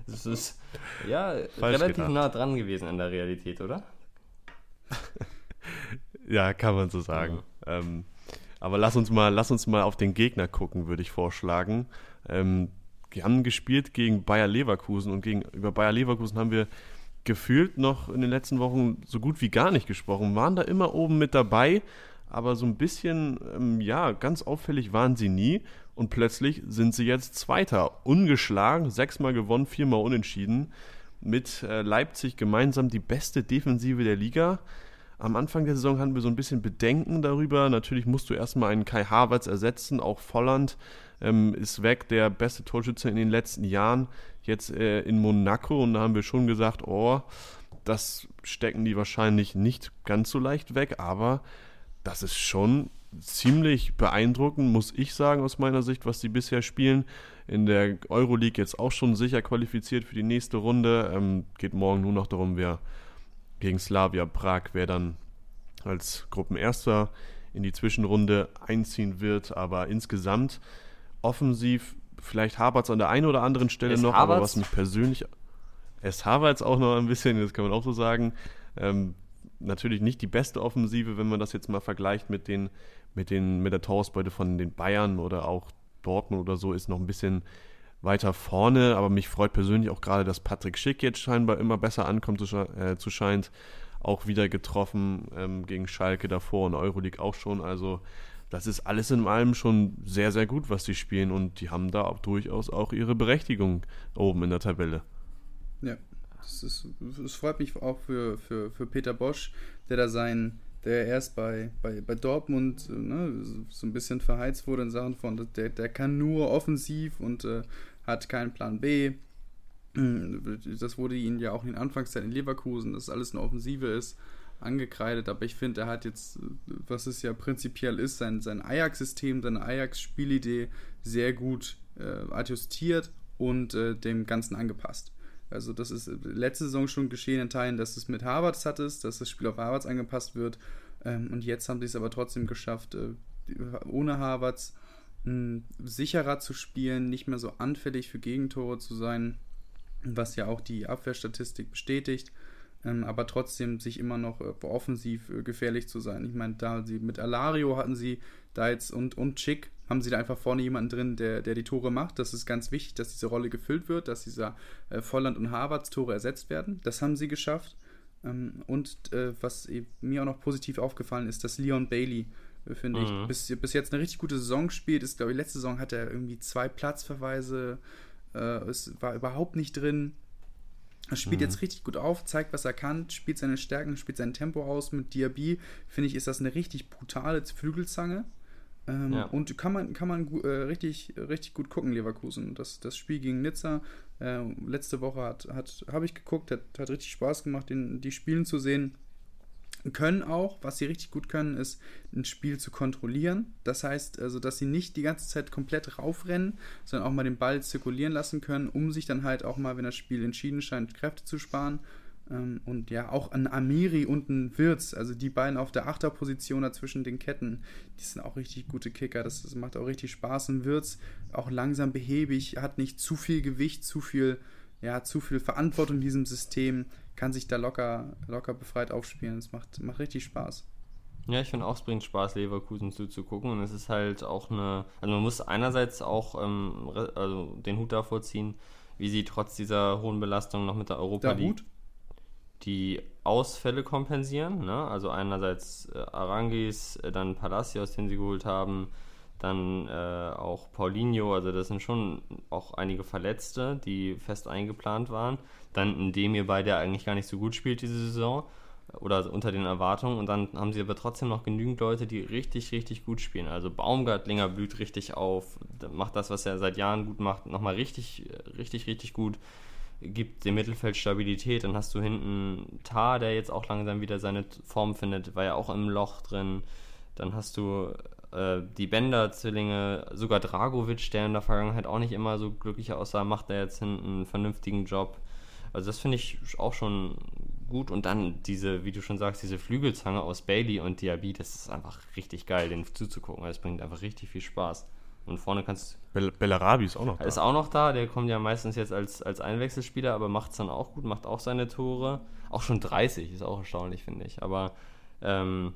das ist ja Falsch relativ gedacht. nah dran gewesen an der Realität, oder? (laughs) ja, kann man so sagen. Ja. Ähm, aber lass uns mal, lass uns mal auf den Gegner gucken, würde ich vorschlagen. Ähm, die haben gespielt gegen Bayer Leverkusen und gegen, über Bayer Leverkusen haben wir gefühlt noch in den letzten Wochen so gut wie gar nicht gesprochen, waren da immer oben mit dabei, aber so ein bisschen, ähm, ja, ganz auffällig waren sie nie. Und plötzlich sind sie jetzt Zweiter, ungeschlagen, sechsmal gewonnen, viermal unentschieden, mit äh, Leipzig gemeinsam die beste Defensive der Liga. Am Anfang der Saison hatten wir so ein bisschen Bedenken darüber. Natürlich musst du erstmal einen Kai Havertz ersetzen, auch Volland ähm, ist weg, der beste Torschütze in den letzten Jahren, jetzt äh, in Monaco. Und da haben wir schon gesagt, oh, das stecken die wahrscheinlich nicht ganz so leicht weg, aber das ist schon ziemlich beeindruckend, muss ich sagen, aus meiner Sicht, was sie bisher spielen. In der Euroleague jetzt auch schon sicher qualifiziert für die nächste Runde. Ähm, geht morgen nur noch darum, wer gegen Slavia Prag, wer dann als Gruppenerster in die Zwischenrunde einziehen wird. Aber insgesamt offensiv, vielleicht hapert es an der einen oder anderen Stelle es noch, Havertz? aber was mich persönlich. Es hapert auch noch ein bisschen, das kann man auch so sagen. Ähm, natürlich nicht die beste Offensive, wenn man das jetzt mal vergleicht mit den, mit den, mit der Torausbeute von den Bayern oder auch Dortmund oder so, ist noch ein bisschen weiter vorne, aber mich freut persönlich auch gerade, dass Patrick Schick jetzt scheinbar immer besser ankommt zu, äh, zu scheint. Auch wieder getroffen ähm, gegen Schalke davor und Euroleague auch schon. Also das ist alles in allem schon sehr, sehr gut, was sie spielen und die haben da auch durchaus auch ihre Berechtigung oben in der Tabelle. Ja, das freut mich auch für, für, für Peter Bosch, der da sein, der erst bei, bei, bei Dortmund ne, so ein bisschen verheizt wurde in Sachen von, der, der kann nur offensiv und äh, hat keinen Plan B. Das wurde ihnen ja auch in den Anfangszeiten in Leverkusen, dass alles eine Offensive ist angekreidet, aber ich finde, er hat jetzt, was es ja prinzipiell ist, sein, sein Ajax-System, seine Ajax-Spielidee sehr gut äh, adjustiert und äh, dem Ganzen angepasst. Also das ist letzte Saison schon geschehen in Teilen, dass es mit Harvards hattest, dass das Spiel auf Harvards angepasst wird ähm, und jetzt haben sie es aber trotzdem geschafft, äh, ohne Harvards sicherer zu spielen, nicht mehr so anfällig für Gegentore zu sein, was ja auch die Abwehrstatistik bestätigt aber trotzdem sich immer noch äh, offensiv äh, gefährlich zu sein. Ich meine, da sie mit Alario hatten sie da jetzt und, und Chick haben sie da einfach vorne jemanden drin, der, der die Tore macht. Das ist ganz wichtig, dass diese Rolle gefüllt wird, dass dieser äh, Volland und Harvards Tore ersetzt werden. Das haben sie geschafft. Ähm, und äh, was mir auch noch positiv aufgefallen ist, dass Leon Bailey, äh, finde mhm. ich, bis, bis jetzt eine richtig gute Saison spielt. Ist, glaube ich, letzte Saison hat er irgendwie zwei Platzverweise. Äh, es war überhaupt nicht drin Er spielt mhm. jetzt richtig gut auf, zeigt, was er kann, spielt seine Stärken, spielt sein Tempo aus. Mit Diaby, finde ich, ist das eine richtig brutale Flügelzange. Ähm, ja. Und kann man, kann man äh, richtig, richtig gut gucken, Leverkusen. Das, das Spiel gegen Nizza äh, letzte Woche hat, hat, habe ich geguckt, hat, hat richtig Spaß gemacht, den, die Spielen zu sehen können auch, was sie richtig gut können, ist ein Spiel zu kontrollieren. Das heißt also, dass sie nicht die ganze Zeit komplett raufrennen, sondern auch mal den Ball zirkulieren lassen können, um sich dann halt auch mal, wenn das Spiel entschieden scheint, Kräfte zu sparen. Ähm, und ja, auch ein Amiri und ein Wirz, also die beiden auf der Achterposition dazwischen den Ketten, die sind auch richtig gute Kicker. Das, macht auch richtig Spaß. Ein Wirz auch langsam behäbig, hat nicht zu viel Gewicht, zu viel, ja, zu viel Verantwortung in diesem System kann sich da locker, locker befreit aufspielen. Es macht, macht richtig Spaß. Ja, ich finde auch, es bringt Spaß, Leverkusen zuzugucken. Und es ist halt auch eine. Also, man muss einerseits auch ähm, also den Hut davor ziehen, wie sie trotz dieser hohen Belastung noch mit der Europa der League die Ausfälle kompensieren. Ne? Also, einerseits äh, Arangis, äh, dann Palacios, den sie geholt haben, dann äh, auch Paulinho. Also, das sind schon auch einige Verletzte, die fest eingeplant waren dann ein Demir der eigentlich gar nicht so gut spielt diese Saison oder unter den Erwartungen und dann haben sie aber trotzdem noch genügend Leute, die richtig, richtig gut spielen. Also Baumgartlinger blüht richtig auf, macht das, was er seit Jahren gut macht, nochmal richtig, richtig, richtig gut, gibt dem Mittelfeld Stabilität. Dann hast du hinten Tar, der jetzt auch langsam wieder seine Form findet, war ja auch im Loch drin. Dann hast du äh, die Bender-Zwillinge, sogar Dragovic, der in der Vergangenheit auch nicht immer so glücklich aussah, macht er jetzt hinten einen vernünftigen Job. Also das finde ich auch schon gut. Und dann diese, wie du schon sagst, diese Flügelzange aus Bailey und Diaby, das ist einfach richtig geil, den zuzugucken. Das bringt einfach richtig viel Spaß. Und vorne kannst Bell Bellarabi ist auch noch da. Ist auch noch da, der kommt ja meistens jetzt als, als Einwechselspieler, aber macht es dann auch gut, macht auch seine Tore. Auch schon 30, ist auch erstaunlich, finde ich. Aber ähm,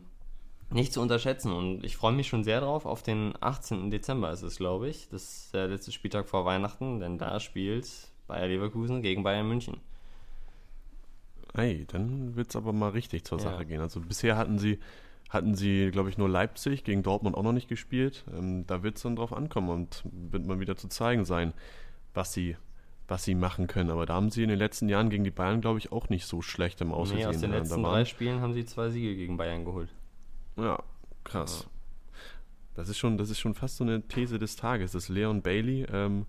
nicht zu unterschätzen. Und ich freue mich schon sehr drauf. Auf den 18. Dezember ist es, glaube ich. Das ist der letzte Spieltag vor Weihnachten, denn da spielt Bayer Leverkusen gegen Bayern München. Ey, dann wird es aber mal richtig zur Sache ja. gehen. Also bisher hatten sie, hatten sie, glaube ich, nur Leipzig gegen Dortmund auch noch nicht gespielt. Ähm, da wird es dann drauf ankommen und wird mal wieder zu zeigen sein, was sie, was sie machen können. Aber da haben sie in den letzten Jahren gegen die Bayern, glaube ich, auch nicht so schlecht im Aussehen. Nee, aus den letzten drei Spielen haben sie zwei Siege gegen Bayern geholt. Ja, krass. Ja. Das ist schon, das ist schon fast so eine These des Tages, dass Leon Bailey ähm,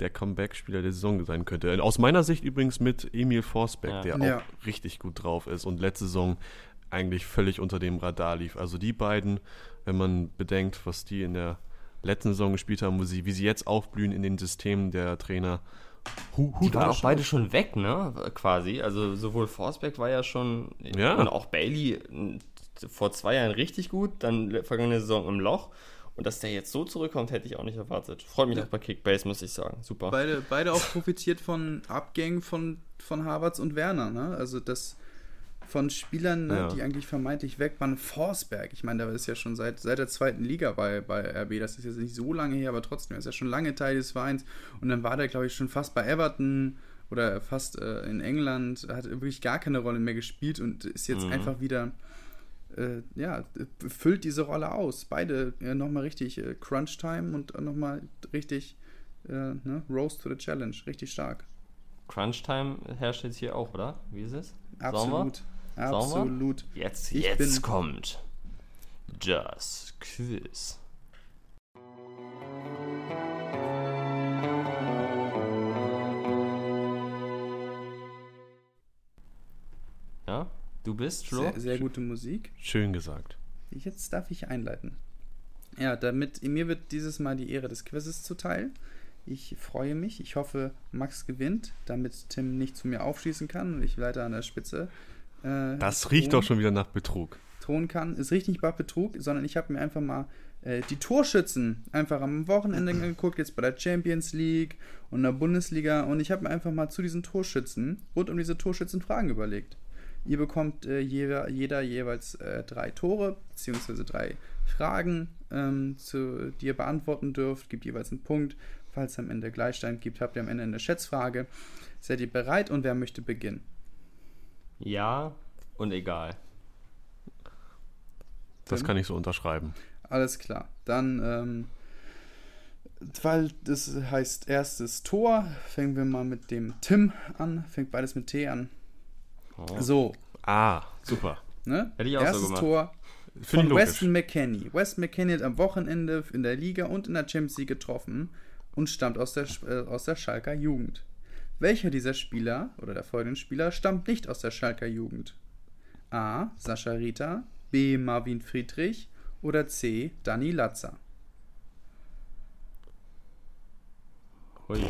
der Comeback-Spieler der Saison sein könnte. Aus meiner Sicht übrigens mit Emil Forsberg, ja. der ja. auch richtig gut drauf ist und letzte Saison eigentlich völlig unter dem Radar lief. Also die beiden, wenn man bedenkt, was die in der letzten Saison gespielt haben, wo sie, wie sie jetzt aufblühen in den Systemen der Trainer. Hu, hu, die waren auch beide schon weg, ne? Quasi. Also sowohl Forsberg war ja schon ja. und auch Bailey vor zwei Jahren richtig gut, dann vergangene Saison im Loch. Und dass der jetzt so zurückkommt, hätte ich auch nicht erwartet. Freut mich ja. auch bei Kickbase, muss ich sagen. Super. Beide, beide auch (laughs) profitiert von Abgängen von, von Harvards und Werner. Ne? Also das von Spielern, ne, ja. die eigentlich vermeintlich weg waren. Forsberg, ich meine, der ist ja schon seit, seit der zweiten Liga bei, bei RB. Das ist jetzt nicht so lange her, aber trotzdem, er ist ja schon lange Teil des Vereins. Und dann war der, glaube ich, schon fast bei Everton oder fast äh, in England, hat wirklich gar keine Rolle mehr gespielt und ist jetzt mhm. einfach wieder äh, ja, füllt diese Rolle aus. Beide äh, nochmal richtig äh, Crunch-Time und nochmal richtig äh, ne? Rose to the Challenge. Richtig stark. Crunch-Time herrscht jetzt hier auch, oder? Wie ist es? Absolut. Absolut. Jetzt, jetzt kommt das Quiz. Du bist, Flo? Sehr, sehr gute Musik. Schön gesagt. Jetzt darf ich einleiten. Ja, damit mir wird dieses Mal die Ehre des Quizzes zuteil. Ich freue mich. Ich hoffe, Max gewinnt, damit Tim nicht zu mir aufschließen kann und ich weiter an der Spitze. Äh, das riecht doch schon wieder nach Betrug. Thron kann. Es riecht nicht nach Betrug, sondern ich habe mir einfach mal äh, die Torschützen einfach am Wochenende (clears throat) geguckt, jetzt bei der Champions League und der Bundesliga und ich habe mir einfach mal zu diesen Torschützen rund um diese Torschützen Fragen überlegt. Ihr bekommt äh, jeder, jeder, jeweils äh, drei Tore, beziehungsweise drei Fragen, ähm, zu, die ihr beantworten dürft. Gibt jeweils einen Punkt. Falls es am Ende Gleichstand gibt, habt ihr am Ende eine Schätzfrage. Seid ihr bereit und wer möchte beginnen? Ja und egal. Das kann ich so unterschreiben. Alles klar. Dann ähm, weil das heißt erstes Tor. Fangen wir mal mit dem Tim an. Fängt beides mit T an. Oh. So, Ah, super. ne? Hätte ich auch so erstes gemacht. Tor Finde ich von. Weston McKenney. Weston McKenney hat am Wochenende in der Liga und in der Champions League getroffen und stammt aus der, äh, aus der Schalker Jugend. Welcher dieser Spieler oder der folgenden Spieler stammt nicht aus der Schalker Jugend? A. Sascha Rita, B. Marvin Friedrich oder C. Dani Latzer? Hui.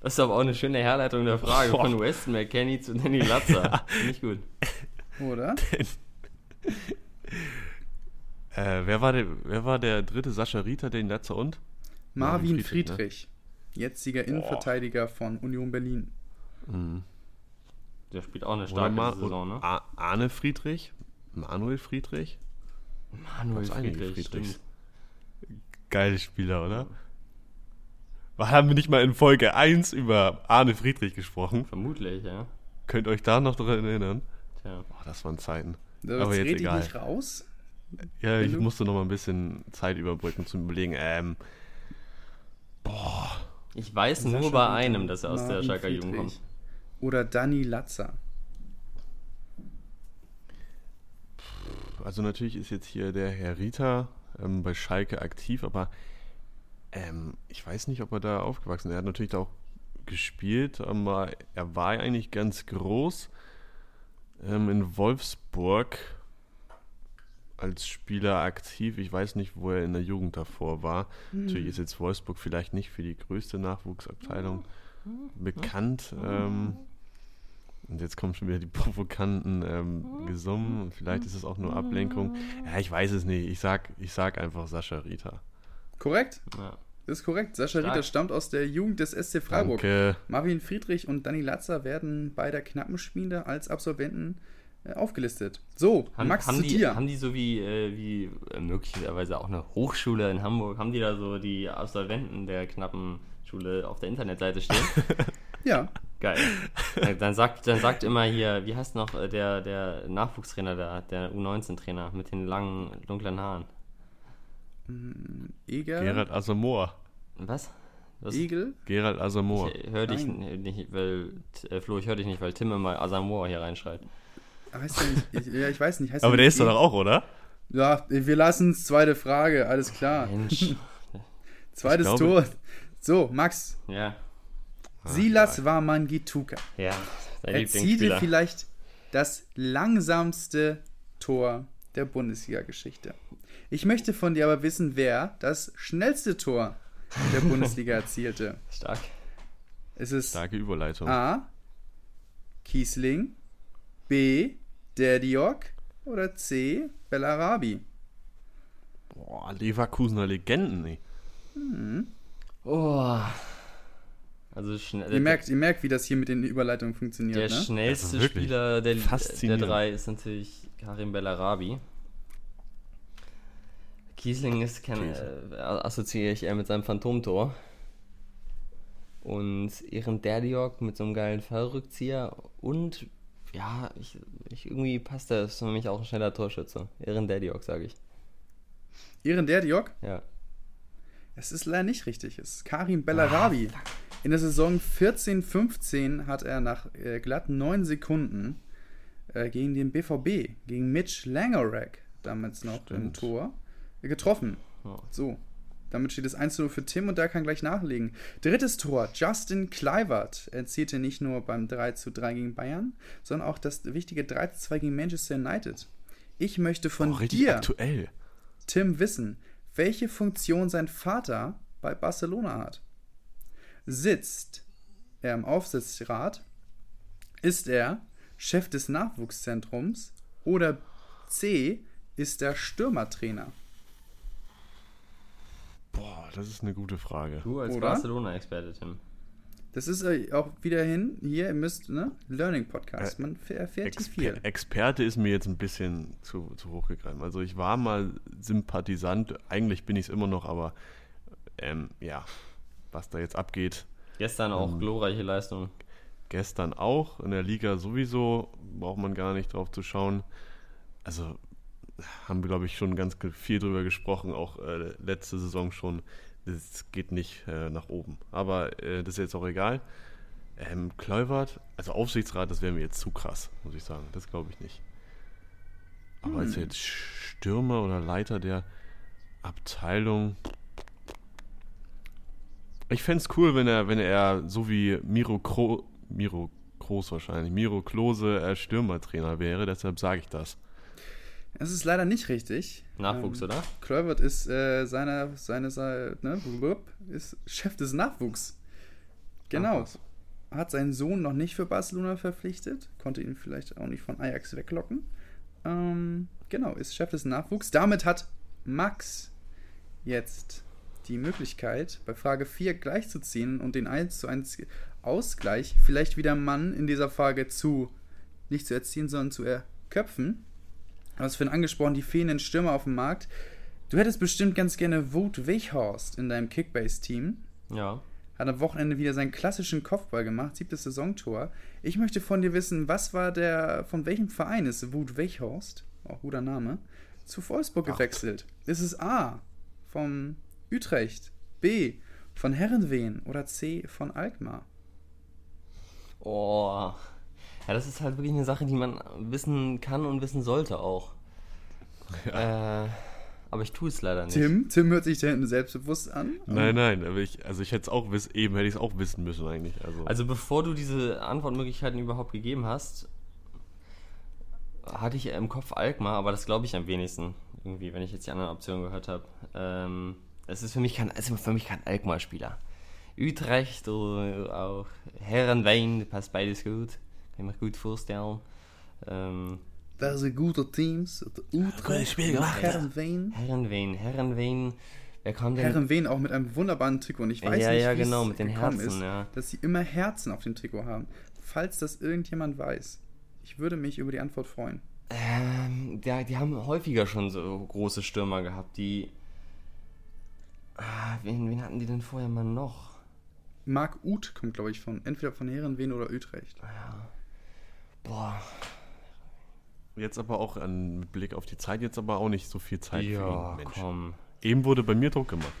Das ist aber auch eine schöne Herleitung der Frage Boah. von Weston McKenney zu Danny Latzer. (laughs) Finde ich gut. Oder? Äh, wer, war der, wer war der dritte Sascha Rita, den letzter und? Marvin Friedrich, Friedrich, jetziger Innenverteidiger von Union Berlin. Mhm. Der spielt auch eine starke Ma Saison, ne? Arne Friedrich? Manuel Friedrich? Manuel Friedrich, Friedrichs. Geile Spieler, oder? Haben wir nicht mal in Folge 1 über Arne Friedrich gesprochen? Vermutlich, ja. Könnt ihr euch da noch daran erinnern? Tja. Boah, das waren Zeiten. Das Aber jetzt rede ich egal. nicht raus. Ja, ich du- musste noch mal ein bisschen Zeit überbrücken zum Überlegen. Ähm, Ich weiß Sascha nur bei einem, dass er aus der Marvin Schalker Jugend Friedrich kommt. Oder Dani Latzer. also natürlich ist jetzt hier der Herr Rita ähm, bei Schalke aktiv, aber ähm, ich weiß nicht, ob er da aufgewachsen ist. Er hat natürlich da auch gespielt, aber er war eigentlich ganz groß ähm, in Wolfsburg als Spieler aktiv. Ich weiß nicht, wo er in der Jugend davor war. Natürlich ist jetzt Wolfsburg vielleicht nicht für die größte Nachwuchsabteilung bekannt. Ähm, und jetzt kommen schon wieder die (laughs) provokanten ähm, Gesummen. Und vielleicht ist es auch nur Ablenkung. Ja, ich weiß es nicht. Ich sag, ich sag einfach Sascha Rita. Korrekt? Ja. Das ist korrekt. Sascha Stark. Rita stammt aus der Jugend des SC Freiburg. Danke. Marvin Friedrich und Dani Latzer werden bei der Knappenschmiede als Absolventen äh, aufgelistet. So, Haben, Max haben, zu die, dir. haben die so wie, äh, wie äh, möglicherweise auch eine Hochschule in Hamburg, haben die da so die Absolventen der knappen Schule auf der Internetseite stehen? (laughs) ja, Geil. Dann, sagt, dann sagt immer hier, wie heißt noch der, der Nachwuchstrainer da, der U19-Trainer mit den langen, dunklen Haaren? Eger, Gerald Asamoah. Was? Was? Egel, Gerald Asamoah. Ich höre dich Nein. nicht, weil, äh, Flo, ich höre dich nicht, weil Tim immer Asamoah hier reinschreit. heißt der nicht, ich, ja, ich weiß nicht. Heißt Aber der nicht ist doch Egel? auch, oder? Ja, wir lassen es. Zweite Frage, alles klar. Mensch. (laughs) Zweites Tor. So, Max. ja, Silas Wamangituka. ja, dein Erzielte vielleicht das langsamste Tor der Bundesliga-Geschichte. Ich möchte von dir aber wissen, wer das schnellste Tor der Bundesliga (laughs) erzielte. Stark. Ist es Starke Überleitung. A. Kiesling, B. Derdiok oder C. Bellarabi? Boah, Leverkusener Legenden, ey. Oh. Also schnell. Ihr merkt, ihr merkt, wie das hier mit den Überleitungen funktioniert, Der ne? schnellste Spieler der, der drei ist natürlich Karim Bellarabi. Kiesling ist kein, äh, assoziiere ich eher mit seinem Phantomtor. Und Ehren Derdiok mit so einem geilen Fallrückzieher. Und ja, ich, ich, irgendwie passt er, ist für mich auch ein schneller Torschütze. Ehren Derdiok, sage ich. Ehren Derdiok? Ja. Es ist leider nicht richtig. Es ist Karim Bellarabi. In der Saison 14-15 hat er nach äh, glatt neun Sekunden äh, gegen den BVB, gegen Mitch Langerak, damals noch im Stimmt. Tor, äh, getroffen. So. Damit steht es 1 0 für Tim und der kann gleich nachlegen. Drittes Tor, Justin Kluivert erzielte nicht nur beim 3 zu 3 gegen Bayern, sondern auch das wichtige 3 zu 2 gegen Manchester United. Ich möchte von richtig dir, aktuell. Tim, wissen, welche Funktion sein Vater bei Barcelona hat. Sitzt er im Aufsichtsrat? Ist er Chef des Nachwuchszentrums? Oder C. Ist er Stürmertrainer? Boah, das ist eine gute Frage. Du als? Barcelona-Experte, Tim. Das ist äh, auch wieder hin, hier, ihr müsst, ne? Learning Podcast. Man f- erfährt Exper viel. Experte ist mir jetzt ein bisschen zu, zu hoch gegriffen. Also ich war mal Sympathisant, eigentlich bin ich es immer noch, aber ähm, ja, was da jetzt abgeht, Gestern auch Ähm. glorreiche Leistung. gestern auch, in der Liga sowieso, braucht man gar nicht drauf zu schauen. Also haben wir, glaube ich, schon ganz viel drüber gesprochen, auch äh, letzte Saison schon. Das geht nicht äh, nach oben. Aber äh, das ist jetzt auch egal. Ähm, Kluivert, also Aufsichtsrat, das wäre mir jetzt zu krass, muss ich sagen. Das glaube ich nicht. Aber Hm. als jetzt Stürmer oder Leiter der Abteilung. Ich fände es cool, wenn er, wenn er so wie Miro, Kro, Miro Groß wahrscheinlich, Miro Klose äh, Stürmertrainer wäre, deshalb sage ich das. Es ist leider nicht richtig. Nachwuchs, Ähm, oder? Kluivert ist äh, seine, seine, seine ne, ist Chef des Nachwuchs. Genau. Ach, was. Hat seinen Sohn noch nicht für Barcelona verpflichtet, konnte ihn vielleicht auch nicht von Ajax weglocken. Ähm, genau, ist Chef des Nachwuchs. Damit hat Max jetzt die Möglichkeit, bei Frage 4 gleichzuziehen und den 1 zu 1 Ausgleich vielleicht wieder Mann in dieser Frage zu nicht zu erziehen, sondern zu erköpfen. Du hast vorhin angesprochen, die fehlenden Stürmer auf dem Markt. Du hättest bestimmt ganz gerne Wout Weghorst in deinem Kickbase-Team. Ja. Hat am Wochenende wieder seinen klassischen Kopfball gemacht, siebtes Saisontor. Ich möchte von dir wissen, was war der, von welchem Verein ist Wout Weghorst, auch guter Name, zu Wolfsburg Acht. gewechselt? Ist es A von Utrecht, B von Herrenwehen oder C von Alkmaar? Oh. Ja, das ist halt wirklich eine Sache, die man wissen kann und wissen sollte auch. Äh, aber ich tue es leider nicht. Tim, Tim hört sich da hinten selbstbewusst an. Nein, nein, aber ich, also ich hätte es auch wissen, eben hätte ich es auch wissen müssen eigentlich. Also, Also bevor du diese Antwortmöglichkeiten überhaupt gegeben hast, hatte ich im Kopf Alkmaar, aber das glaube ich am wenigsten. Irgendwie, wenn ich jetzt die anderen Optionen gehört habe. Ähm, es ist für mich kein, es ist für mich kein Alkmaar-Spieler. Utrecht oder auch Herrenwein, passt beides gut. Kann ich mir gut vorstellen. Ähm, Wer sind gute Teams? Utrecht, Spiel gemacht, ja. Herrenveen. Herrenwein, Herrenwein. Wer kam denn? Herrenveen auch mit einem wunderbaren Trikot. Und ich weiß Ja, nicht, ja, wie genau, es mit den gekommen Herzen, ist, ja. dass sie immer Herzen auf dem Trikot haben. Falls das irgendjemand weiß, ich würde mich über die Antwort freuen. Ähm, ja, die haben häufiger schon so große Stürmer gehabt, die. Ah, wen, wen hatten die denn vorher mal noch? Marc Uth kommt, glaube ich, von entweder von Herrenveen oder Utrecht. Boah. jetzt aber auch an mit Blick auf die Zeit, jetzt aber auch nicht so viel Zeit für ja, ihn, Mensch. komm. Eben wurde bei mir Druck gemacht.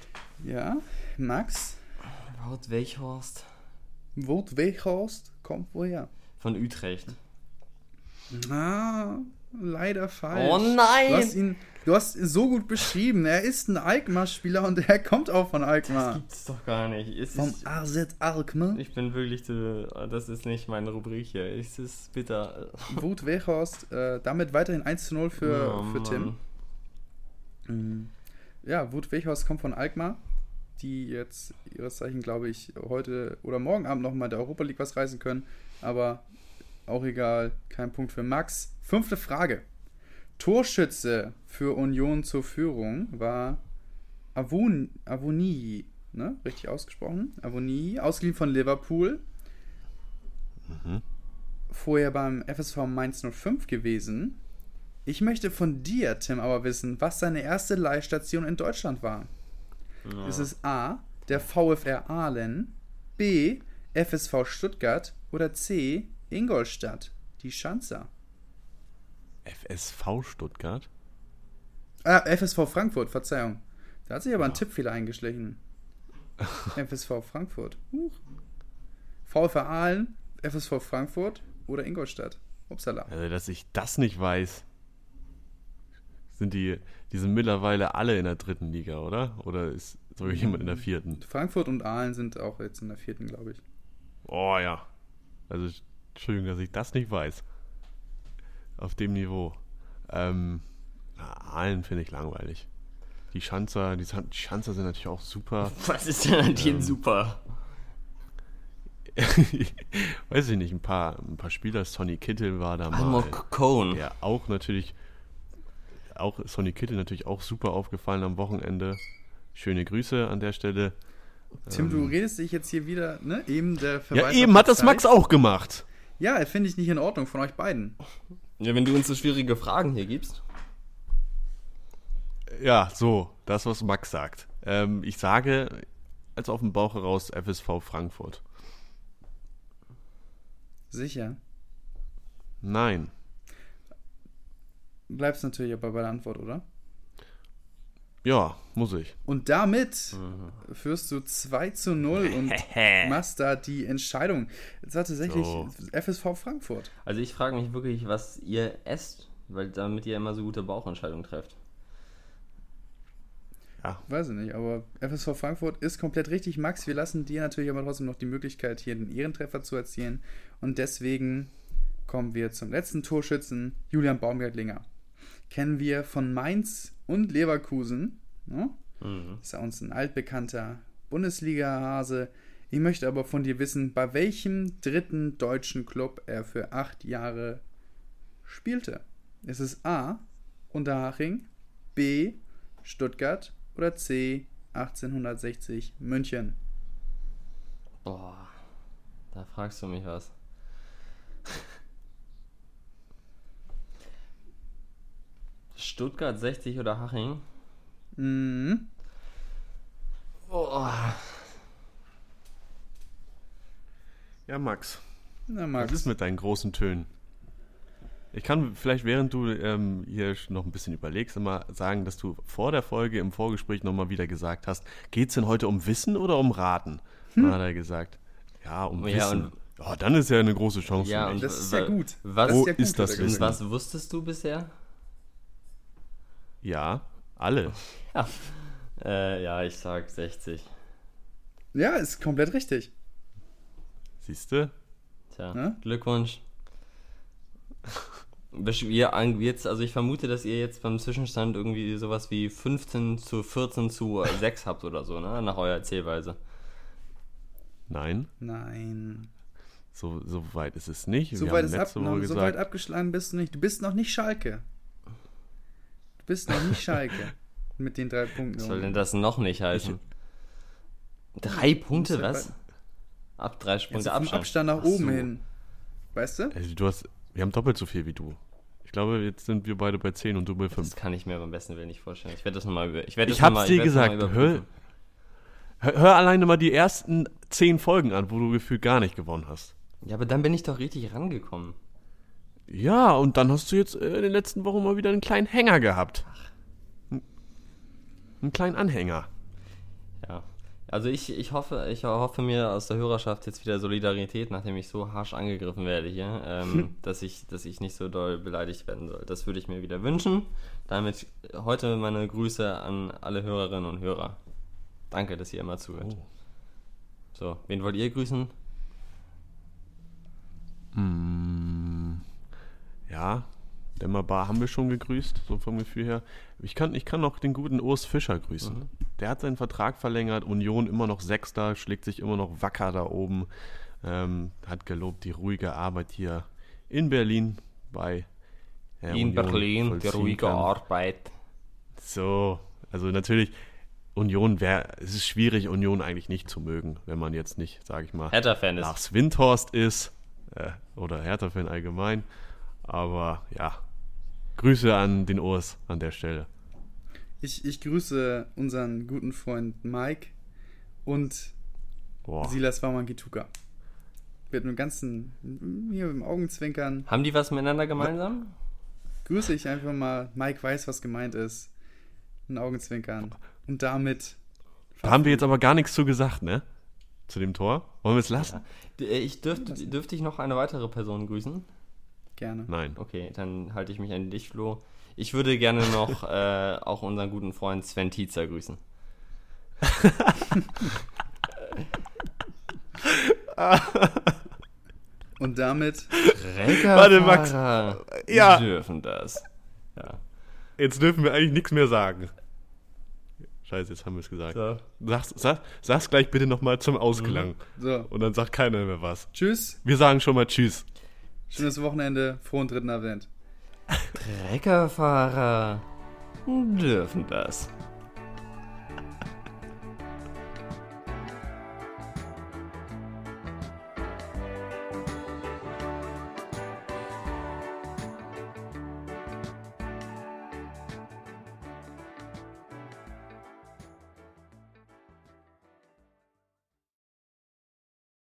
Ja, Max, Wout Weichhorst Wout Weghorst kommt woher? von Utrecht. Ah, leider falsch. Oh nein! Du hast ihn, du hast so gut beschrieben. Er ist ein Alkmaar-Spieler und er kommt auch von Alkmaar. Gibt's doch gar nicht. Es Vom ist, AZ Alkmaar. ich bin wirklich, zu, das ist nicht meine Rubrik hier. Es ist bitter. Wout Weghorst, äh, damit weiterhin 1 zu 0 für, Oh, für Tim. Mhm. Ja, Wout Weghorst kommt von Alkmaar, die jetzt ihres Zeichen, glaube ich, heute oder morgen Abend nochmal der Europa League was reißen können. Aber auch egal, kein Punkt für Max. Fünfte Frage. Torschütze für Union zur Führung war Avon, Avoni, ne? Richtig ausgesprochen? Avoni, ausgeliehen von Liverpool. Vorher beim FSV Mainz 05 gewesen. Ich möchte von dir, Tim, aber wissen, was seine erste Leihstation in Deutschland war. Ja. Ist es A, der VfR Aalen, B, FSV Stuttgart oder C, Ingolstadt, die Schanzer? FSV Stuttgart? Ah, FSV Frankfurt, Verzeihung. Da hat sich aber ein Tippfehler eingeschlichen. (laughs) FSV Frankfurt. Huch. VfR Aalen, FSV Frankfurt oder Ingolstadt. Upsala. Also, dass ich das nicht weiß. Sind die, die sind mittlerweile alle in der dritten Liga, oder? Oder ist sogar jemand in der vierten? Frankfurt und Aalen sind auch jetzt in der vierten, glaube ich. Oh ja. Also, Entschuldigung, dass ich das nicht weiß. Auf dem Niveau. Ähm, Aalen finde ich langweilig. Die Schanzer, die, Schanzer sind natürlich auch super. (laughs) Was ist denn an denen Ähm, super? (laughs) Weiß ich nicht, ein paar, ein paar Spieler, Sonny Kittel war da mal. Cohn. Der auch natürlich, auch Sonny Kittel natürlich auch super aufgefallen am Wochenende. Schöne Grüße an der Stelle. Tim, du redest dich jetzt hier wieder, ne? Eben der Ja, Verweis eben auf hat das Max auch gemacht. Ja, finde ich nicht in Ordnung von euch beiden. Ja, wenn du uns so schwierige Fragen hier gibst. Ja, so, das, was Max sagt. Ähm, ich sage, als auf dem Bauch heraus, FSV Frankfurt. Sicher. Nein. bleibst natürlich aber bei der Antwort, oder? Ja, muss ich. Und damit führst du 2 zu 0 und (laughs) machst da die Entscheidung. Es war tatsächlich So. FSV Frankfurt. Also ich frage mich wirklich, was ihr esst, weil damit ihr immer so gute Bauchentscheidungen trefft. Ja, Weiß ich nicht, aber FSV Frankfurt ist komplett richtig. Max, wir lassen dir natürlich aber trotzdem noch die Möglichkeit, hier den Ehrentreffer zu erzielen. Und deswegen kommen wir zum letzten Torschützen, Julian Baumgartlinger. Kennen wir von Mainz und Leverkusen. Ne? Mhm. Ist ja uns ein altbekannter Bundesliga-Hase. Ich möchte aber von dir wissen, bei welchem dritten deutschen Club er für acht Jahre spielte. Ist es A. Unterhaching, B. Stuttgart oder C. 1860 München? Boah, da fragst du mich was. (laughs) Stuttgart 60 oder Haching? Mhm. Boah. ja Max. Na, Max. Was ist mit deinen großen Tönen? Ich kann vielleicht, während du ähm, hier noch ein bisschen überlegst, immer sagen, dass du vor der Folge im Vorgespräch nochmal wieder gesagt hast, geht es denn heute um Wissen oder um Raten? Dann hat er gesagt, ja, um Ja, Wissen. Ja, dann ist ja eine große Chance Ja, für und mich. das ist ja gut. was- das Wo ja ist gut, das hat er Wissen? Was wusstest du bisher? Ja, alle. Ja. Äh, ja, ich sag 60. Ja, ist komplett richtig. Siehst du? Tja, Ne? Glückwunsch. Jetzt, also ich vermute, dass ihr jetzt beim Zwischenstand irgendwie sowas wie 15 zu 14 zu (laughs) 6 habt oder so, ne? Nach eurer Erzählweise. Nein, Nein. so, so weit ist es nicht. So Wir weit, ist ab, noch, so weit abgeschlagen bist du nicht. Du bist noch nicht Schalke. Du bist noch nicht Schalke. (laughs) Mit den drei Punkten. Was soll denn das noch nicht heißen? Drei Punkte, halt was? Ab drei Punkte Abstand. Abstand nach Ach oben so. hin. Weißt du? also du hast, wir haben doppelt so viel wie du. Ich glaube, jetzt sind wir beide bei 10 und du bei 5. Das kann ich mir beim besten Willen nicht vorstellen. Ich werde das nochmal über. Ich, werde das Ich hab's noch mal- dir gesagt. Hör, hör alleine mal die ersten 10 Folgen an, wo du gefühlt gar nicht gewonnen hast. Ja, aber dann bin ich doch richtig rangekommen. Ja, und dann hast du jetzt äh, in den letzten Wochen mal wieder einen kleinen Hänger gehabt. Einen kleinen Anhänger. Ja. Also ich, ich hoffe, ich hoffe mir aus der Hörerschaft jetzt wieder Solidarität, nachdem ich so harsch angegriffen werde hier, ähm, (laughs) dass ich, dass ich nicht so doll beleidigt werden soll. Das würde ich mir wieder wünschen. Damit heute meine Grüße an alle Hörerinnen und Hörer. Danke, dass ihr immer zuhört. Oh. So, wen wollt ihr grüßen? Hm, ja, Dämmerbar haben wir schon gegrüßt, so vom Gefühl her. Ich kann, ich kann noch den guten Urs Fischer grüßen. Der hat seinen Vertrag verlängert, Union immer noch Sechster, schlägt sich immer noch wacker da oben. Ähm, hat gelobt die ruhige Arbeit hier in Berlin bei ja, In Union Berlin, die ruhige kann. Arbeit. So, also natürlich, Union wäre, es ist schwierig, Union eigentlich nicht zu mögen, wenn man jetzt nicht, sage ich mal, Hertha-Fan ist. Lars Windhorst ist äh, oder Hertha-Fan allgemein. Aber ja, Grüße an den Urs an der Stelle. Ich, ich grüße unseren guten Freund Mike und Boah. Silas Wamangituka. Mit einem ganzen, hier mit dem Augenzwinkern, Haben die was miteinander gemeinsam? grüße ich einfach mal. Mike weiß, was gemeint ist. Ein Augenzwinkern. Und damit. Da haben wir jetzt aber gar nichts zu gesagt, ne? Zu dem Tor. Wollen wir es lassen? Äh, Ich dürfte, dürfte ich noch eine weitere Person grüßen? Gerne. Nein. Okay, dann halte ich mich an dich, Flo. Ich würde gerne noch (laughs) äh, auch unseren guten Freund Sven Tietzer grüßen. (laughs) Und damit. Warte, Max. Ja. Die dürfen das. Ja. Jetzt dürfen wir eigentlich nichts mehr sagen. Scheiße, jetzt haben wir es gesagt. So. Sag's, sag, sag's gleich bitte nochmal zum Ausklang. So. Und dann sagt keiner mehr was. Tschüss. Wir sagen schon mal Tschüss. Schönes Wochenende. Frohen dritten Advent. Treckerfahrer dürfen das.